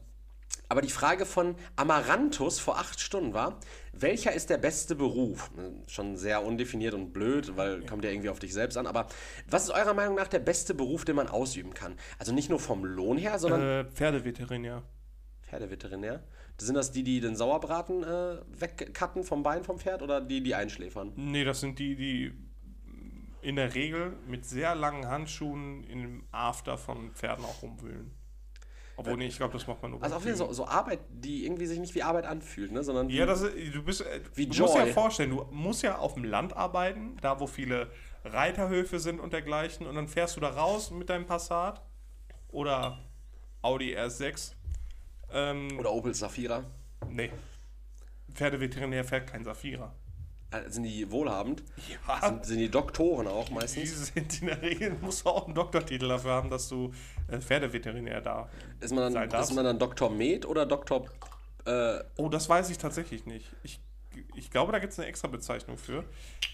Speaker 2: aber die Frage von Amaranthus vor acht Stunden war, welcher ist der beste Beruf? Schon sehr undefiniert und blöd, weil kommt ja irgendwie auf dich selbst an. Aber was ist eurer Meinung nach der beste Beruf, den man ausüben kann? Also nicht nur vom Lohn her, sondern
Speaker 1: Äh, Pferdeveterinär.
Speaker 2: Pferdeveterinär. Sind das die, die den Sauerbraten äh, wegcutten vom Bein vom Pferd oder die, die einschläfern?
Speaker 1: Nee, das sind die, die in der Regel mit sehr langen Handschuhen in dem After von Pferden auch rumwühlen. Obwohl, nee, ich glaube, das macht man nur
Speaker 2: Also auf jeden Fall so, so Arbeit, die irgendwie sich nicht wie Arbeit anfühlt, ne? sondern
Speaker 1: Ja, das ist, du bist, äh,
Speaker 2: Wie
Speaker 1: du musst
Speaker 2: Joy.
Speaker 1: ja vorstellen, du musst ja auf dem Land arbeiten, da wo viele Reiterhöfe sind und dergleichen, und dann fährst du da raus mit deinem Passat oder Audi R6. Ähm,
Speaker 2: oder Opel Safira.
Speaker 1: nee, Pferdeveterinär fährt kein Safira.
Speaker 2: Äh, Sind die wohlhabend?
Speaker 1: Ja,
Speaker 2: Sind, sind die Doktoren auch
Speaker 1: die
Speaker 2: meistens?
Speaker 1: sind in der Regel, musst du auch einen Doktortitel dafür haben, dass du äh, Pferdeveterinär da
Speaker 2: Ist man dann,
Speaker 1: darfst.
Speaker 2: ist man dann Dr. Med oder Dr. Äh,
Speaker 1: Oh, das weiß ich tatsächlich nicht. Ich, ich glaube, da gibt es eine extra Bezeichnung für.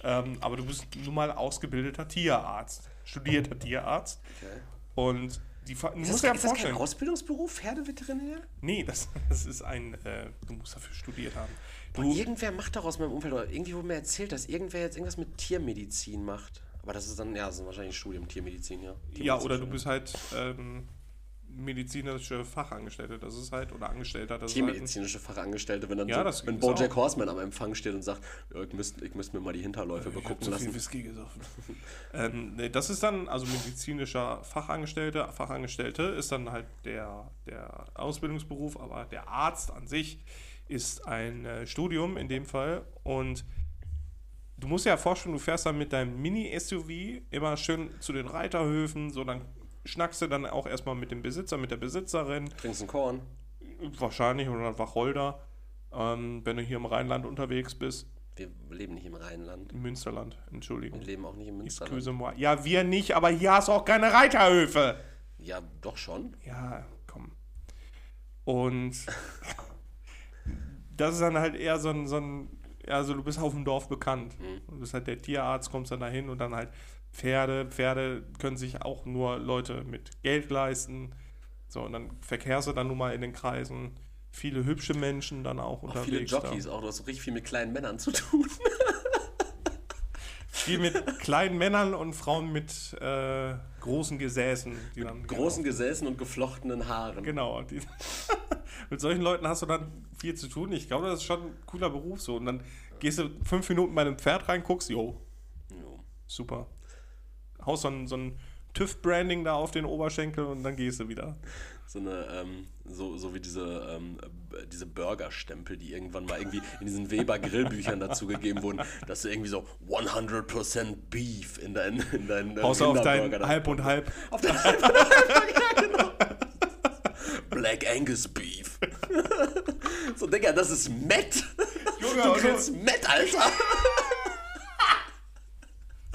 Speaker 1: Ähm, aber du bist nun mal ausgebildeter Tierarzt, studierter Tierarzt.
Speaker 2: okay.
Speaker 1: Und die
Speaker 2: ist,
Speaker 1: musst
Speaker 2: das,
Speaker 1: ja
Speaker 2: ist das kein
Speaker 1: vorstellen.
Speaker 2: Ausbildungsberuf, Pferdeveterinär?
Speaker 1: Nee, das, das ist ein. Äh, du musst dafür studiert haben. Du,
Speaker 2: irgendwer macht doch aus meinem Umfeld, oder irgendwie wurde mir erzählt, dass irgendwer jetzt irgendwas mit Tiermedizin macht. Aber das ist dann, ja, das ist wahrscheinlich ein Studium, Tiermedizin, ja.
Speaker 1: ja, oder du bist halt ähm, medizinische Fachangestellte. Das ist halt, oder Angestellter. Das ist halt ein,
Speaker 2: Tiermedizinische Fachangestellte, wenn dann
Speaker 1: Ja,
Speaker 2: so, wenn Bojack
Speaker 1: auch.
Speaker 2: Horseman am Empfang steht und sagt, ja, ich müsste ich müsst mir mal die Hinterläufe
Speaker 1: ich hab
Speaker 2: begucken
Speaker 1: viel
Speaker 2: lassen.
Speaker 1: Whisky gesoffen. ähm, nee, das ist dann, also medizinischer Fachangestellte, Fachangestellte ist dann halt der, der Ausbildungsberuf, aber der Arzt an sich ist ein äh, Studium in dem Fall und du musst ja vorstellen, du fährst dann mit deinem Mini-SUV immer schön zu den Reiterhöfen, so dann schnackst du dann auch erstmal mit dem Besitzer, mit der Besitzerin,
Speaker 2: Trinkst einen Korn.
Speaker 1: wahrscheinlich oder ein Wacholder, ähm, wenn du hier im Rheinland unterwegs bist,
Speaker 2: Wir leben nicht im Rheinland.
Speaker 1: im Münsterland, Entschuldigung.
Speaker 2: Wir leben auch nicht im Münsterland.
Speaker 1: Ja, wir nicht, aber hier hast du auch keine Reiterhöfe.
Speaker 2: Ja, doch schon.
Speaker 1: Ja, komm. Und das ist dann halt eher so ein, so ein also du bist auf dem Dorf bekannt. Du bist halt der Tierarzt, kommst dann dahin und dann halt Pferde. Pferde können sich auch nur Leute mit Geld leisten. So, und dann verkehrst du dann nun mal in den Kreisen. Viele hübsche Menschen dann auch
Speaker 2: Auch
Speaker 1: unterwegs.
Speaker 2: viele Jockeys, auch du hast so richtig viel mit kleinen Männern zu tun.
Speaker 1: Da. Viel mit kleinen Männern und Frauen mit äh, großen Gesäßen. Die dann,
Speaker 2: Großen Gesäßen und geflochtenen Haaren.
Speaker 1: Genau. Die, mit solchen Leuten hast du dann viel zu tun. Ich glaube, das ist schon ein cooler Beruf so. Und dann gehst du fünf Minuten bei einem Pferd rein, guckst, jo,
Speaker 2: Jo.
Speaker 1: super. Haust so ein, so ein TÜV-Branding da auf den Oberschenkel und dann gehst du wieder.
Speaker 2: So eine, ähm, so, so wie diese, ähm, äh, diese Burgerstempel, die irgendwann mal irgendwie in diesen Weber-Grillbüchern dazugegeben wurden, dass du irgendwie so 100% Beef in deinen in deinen äh,
Speaker 1: Außer auf dein Halb und Halb.
Speaker 2: Auf dein Halb und Halb, ja, genau. Black Angus Beef. so, Digga, das ist Matt.
Speaker 1: Junge,
Speaker 2: du
Speaker 1: also-
Speaker 2: grillst Matt, Alter.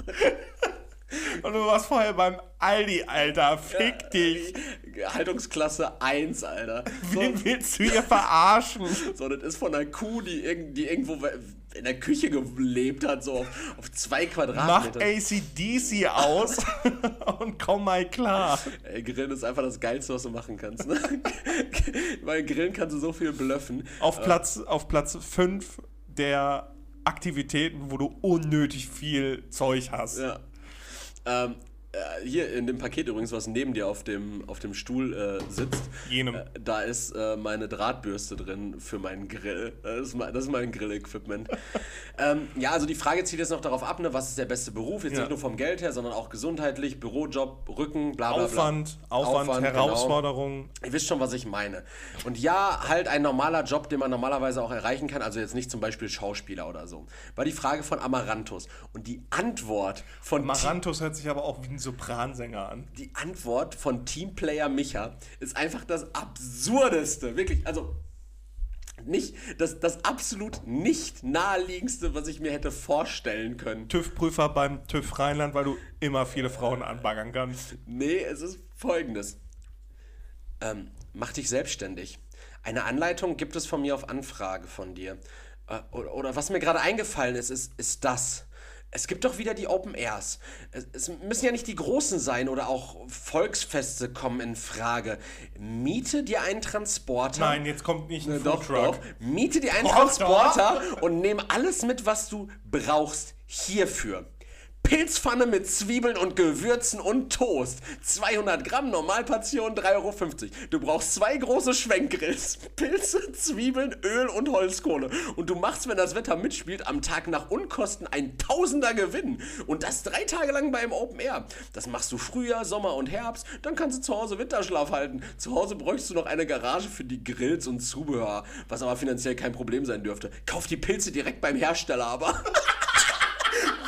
Speaker 1: Und du warst vorher beim Aldi, Alter. Fick dich.
Speaker 2: Haltungsklasse 1, Alter. So,
Speaker 1: Wen willst du hier verarschen?
Speaker 2: so, das ist von einer Kuh, die, die irgendwo in der Küche gelebt hat, so auf, auf zwei
Speaker 1: Mach
Speaker 2: Quadratmeter.
Speaker 1: ACDC aus und komm mal klar.
Speaker 2: Ey, Grillen ist einfach das Geilste, was du machen kannst. Ne? Weil Grillen kannst du so viel blöffen.
Speaker 1: Auf Platz, auf Platz 5 der Aktivitäten, wo du unnötig viel Zeug hast.
Speaker 2: Ja. Ähm, äh, hier in dem Paket übrigens, was neben dir auf dem, auf dem Stuhl äh, sitzt,
Speaker 1: Jenem.
Speaker 2: äh, da ist äh, meine Drahtbürste drin für meinen Grill. Das ist mein, das ist mein Grill-Equipment. ähm, ja, also die Frage zieht jetzt noch darauf ab, ne, was ist der beste Beruf? Jetzt
Speaker 1: Ja.
Speaker 2: nicht nur vom Geld her, sondern auch gesundheitlich, Bürojob, Rücken, bla bla bla.
Speaker 1: Aufwand, Aufwand,
Speaker 2: Aufwand, genau.
Speaker 1: Herausforderungen.
Speaker 2: Ihr wisst schon, was ich meine. Und ja, halt ein normaler Job, den man normalerweise auch erreichen kann, also jetzt nicht zum Beispiel Schauspieler oder so. War die Frage von Amaranthus. Und die Antwort von
Speaker 1: Marantos hört sich aber auch wie ein Sopransänger an.
Speaker 2: die Antwort von Teamplayer Micha ist einfach das Absurdeste. Wirklich, also Nicht, das, das absolut nicht naheliegendste, was ich mir hätte vorstellen können.
Speaker 1: TÜV-Prüfer beim TÜV Rheinland, weil du immer viele Frauen anbaggern kannst.
Speaker 2: Nee, es ist folgendes. Ähm, mach dich selbstständig. Eine Anleitung gibt es von mir auf Anfrage von dir. Äh, oder, oder was mir gerade eingefallen ist, ist, ist das. Es gibt doch wieder die Open Airs. Es, müssen ja nicht die großen sein oder auch Volksfeste kommen in Frage. Miete dir einen Transporter.
Speaker 1: Nein, jetzt kommt nicht ein
Speaker 2: Ne, doch, doch. Miete dir einen Transporter und nehme alles mit, was du brauchst hierfür. Pilzpfanne mit Zwiebeln und Gewürzen und Toast. 200 Gramm, Normalportion 3,50 Euro. Du brauchst zwei große Schwenkgrills. Pilze, Zwiebeln, Öl und Holzkohle. Und du machst, wenn das Wetter mitspielt, am Tag nach Unkosten ein Tausender Gewinn. Und das drei Tage lang beim Open Air. Das machst du Frühjahr, Sommer und Herbst. Dann kannst du zu Hause Winterschlaf halten. Zu Hause bräuchst du noch eine Garage für die Grills und Zubehör. Was aber finanziell kein Problem sein dürfte. Kauf die Pilze direkt beim Hersteller, aber.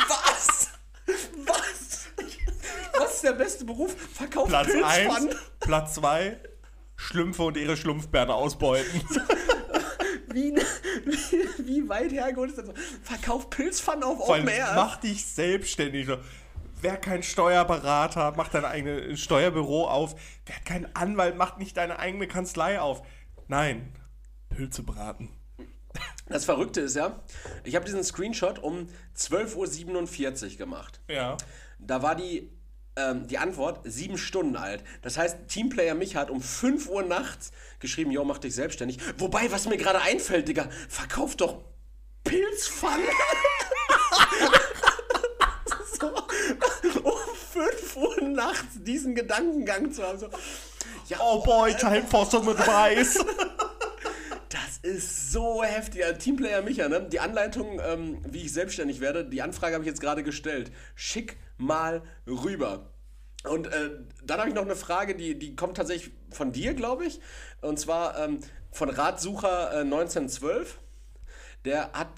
Speaker 2: Was? Was? Was ist der beste Beruf? Verkauf
Speaker 1: Platz
Speaker 2: Pilzpfannen.
Speaker 1: 1, Platz 2, Schlümpfe und ihre Schlumpfbärte ausbeuten.
Speaker 2: Wie, wie, wie weit hergeholt ist das? Verkauf Pilzpfannen auf Open Air.
Speaker 1: mach dich selbstständig. Wer kein Steuerberater, macht dein eigenes Steuerbüro auf. Wer keinen Anwalt, macht nicht deine eigene Kanzlei auf. Nein, Pilze braten.
Speaker 2: Das Verrückte ist ja, ich habe diesen Screenshot um 12.47 Uhr gemacht.
Speaker 1: Ja.
Speaker 2: Da war die, ähm, die Antwort sieben Stunden alt. Das heißt, Teamplayer mich hat um 5 Uhr nachts geschrieben, yo, mach dich selbstständig. Wobei, was mir gerade einfällt, Digga, verkauf doch Pilzpfannen. so, um 5 Uhr nachts diesen Gedankengang zu haben. So, ja,
Speaker 1: Oh boy, time for some advice.
Speaker 2: das ist so heftig. Ja, Teamplayer Micha, ne? Die Anleitung, ähm, wie ich selbstständig werde, die Anfrage habe ich jetzt gerade gestellt. Schick mal rüber. Und äh, dann habe ich noch eine Frage, die, die kommt tatsächlich von dir, glaube ich. Und zwar ähm, von Ratsucher äh, 1912. Der hat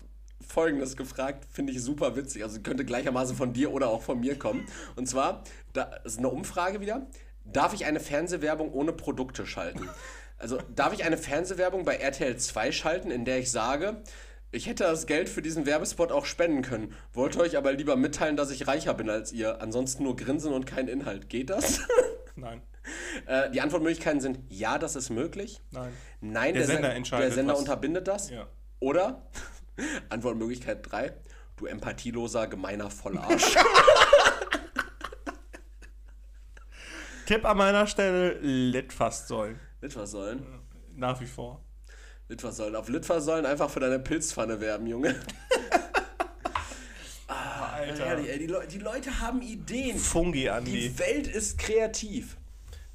Speaker 2: folgendes gefragt, finde ich super witzig. Also könnte gleichermaßen von dir oder auch von mir kommen. Und zwar, da ist eine Umfrage wieder. Darf ich eine Fernsehwerbung ohne Produkte schalten? Also darf ich eine Fernsehwerbung bei RTL 2 schalten, in der ich sage, ich hätte das Geld für diesen Werbespot auch spenden können, wollte euch aber lieber mitteilen, dass ich reicher bin als ihr. Ansonsten nur Grinsen und kein Inhalt. Geht das?
Speaker 1: Nein.
Speaker 2: äh, die Antwortmöglichkeiten sind ja, das ist möglich.
Speaker 1: Nein.
Speaker 2: Nein,
Speaker 1: Der
Speaker 2: der,
Speaker 1: Sender
Speaker 2: Sen-
Speaker 1: entscheidet,
Speaker 2: Der Sender
Speaker 1: was-
Speaker 2: unterbindet das.
Speaker 1: Ja.
Speaker 2: Oder Antwortmöglichkeit 3, du empathieloser, gemeiner Vollarsch.
Speaker 1: Tipp an meiner Stelle, Litfaßsäulen.
Speaker 2: Litfaßsäulen.
Speaker 1: Nach wie vor.
Speaker 2: Litfaßsäulen. Auf Litfaßsäulen einfach für deine Pilzpfanne werben, Junge.
Speaker 1: Alter.
Speaker 2: Ehrlich, ey, die, Leu die Leute haben Ideen.
Speaker 1: Fungi, Andi.
Speaker 2: Die Welt ist kreativ.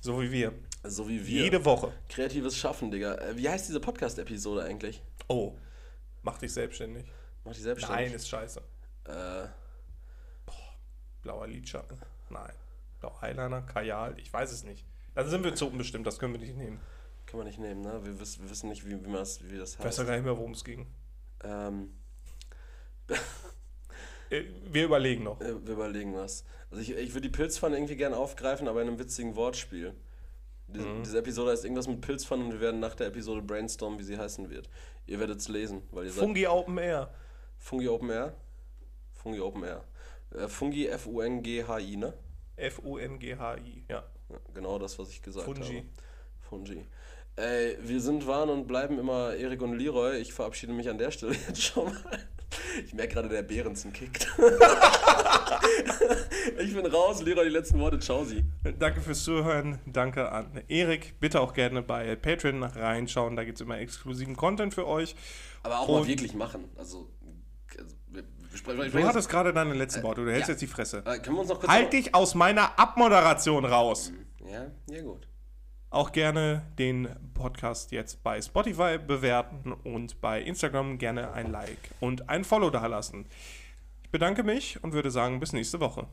Speaker 1: So wie wir.
Speaker 2: So wie wir.
Speaker 1: Jede Woche.
Speaker 2: Kreatives Schaffen, Digga. Äh, Wie heißt diese Podcast-Episode eigentlich?
Speaker 1: Oh. Mach dich selbstständig.
Speaker 2: Mach die selbstständig.
Speaker 1: Nein, ist scheiße.
Speaker 2: Äh,
Speaker 1: Blauer Lidschatten. Nein. Blauer Eyeliner, Kajal, ich weiß es nicht. Dann sind wir zu unbestimmt, das können wir nicht nehmen.
Speaker 2: Kann man nicht nehmen, ne? Wir, wiss, wir wissen nicht, wie, wie, das, wie das
Speaker 1: Ich weiß
Speaker 2: heißt.
Speaker 1: ja gar nicht mehr, worum es ging.
Speaker 2: Ähm,
Speaker 1: Äh, Wir überlegen noch.
Speaker 2: äh, wir überlegen was. Also ich, ich würde die Pilzpfanne irgendwie gerne aufgreifen, aber in einem witzigen Wortspiel. Diese,
Speaker 1: Mhm.
Speaker 2: diese Episode heißt irgendwas mit Pilzpfannen und wir werden nach der Episode brainstormen, wie sie heißen wird. Ihr werdet es lesen, weil ihr seid
Speaker 1: Fungi Open Air.
Speaker 2: Fungi Open Air. Fungi Open Air. Äh, Fungi F-U-N-G-H-I, ne?
Speaker 1: F-U-N-G-H-I. Ja.
Speaker 2: Ja, genau das, was ich gesagt
Speaker 1: Fungi.
Speaker 2: habe. Fungi. Ey, wir sind, waren und bleiben immer Erik und Leroy. Ich verabschiede mich an der Stelle jetzt schon mal. Ich merke gerade, der Behrensen kickt. ich bin raus. Leroy, die letzten Worte. Ciao, Sie.
Speaker 1: Danke fürs Zuhören. Danke an Erik. Bitte auch gerne bei Patreon reinschauen. Da gibt es immer exklusiven Content für euch.
Speaker 2: Aber auch
Speaker 1: Und-
Speaker 2: mal wirklich machen. Also, also
Speaker 1: Du hattest gerade deine letzten Worte. Du hältst
Speaker 2: ja.
Speaker 1: jetzt die Fresse.
Speaker 2: äh, können wir uns noch kurz...
Speaker 1: Halt dich aus meiner Abmoderation raus.
Speaker 2: Ja, ja gut.
Speaker 1: Auch gerne den Podcast jetzt bei Spotify bewerten und bei Instagram gerne ein Like und ein Follow dalassen. Ich bedanke mich und würde sagen, bis nächste Woche.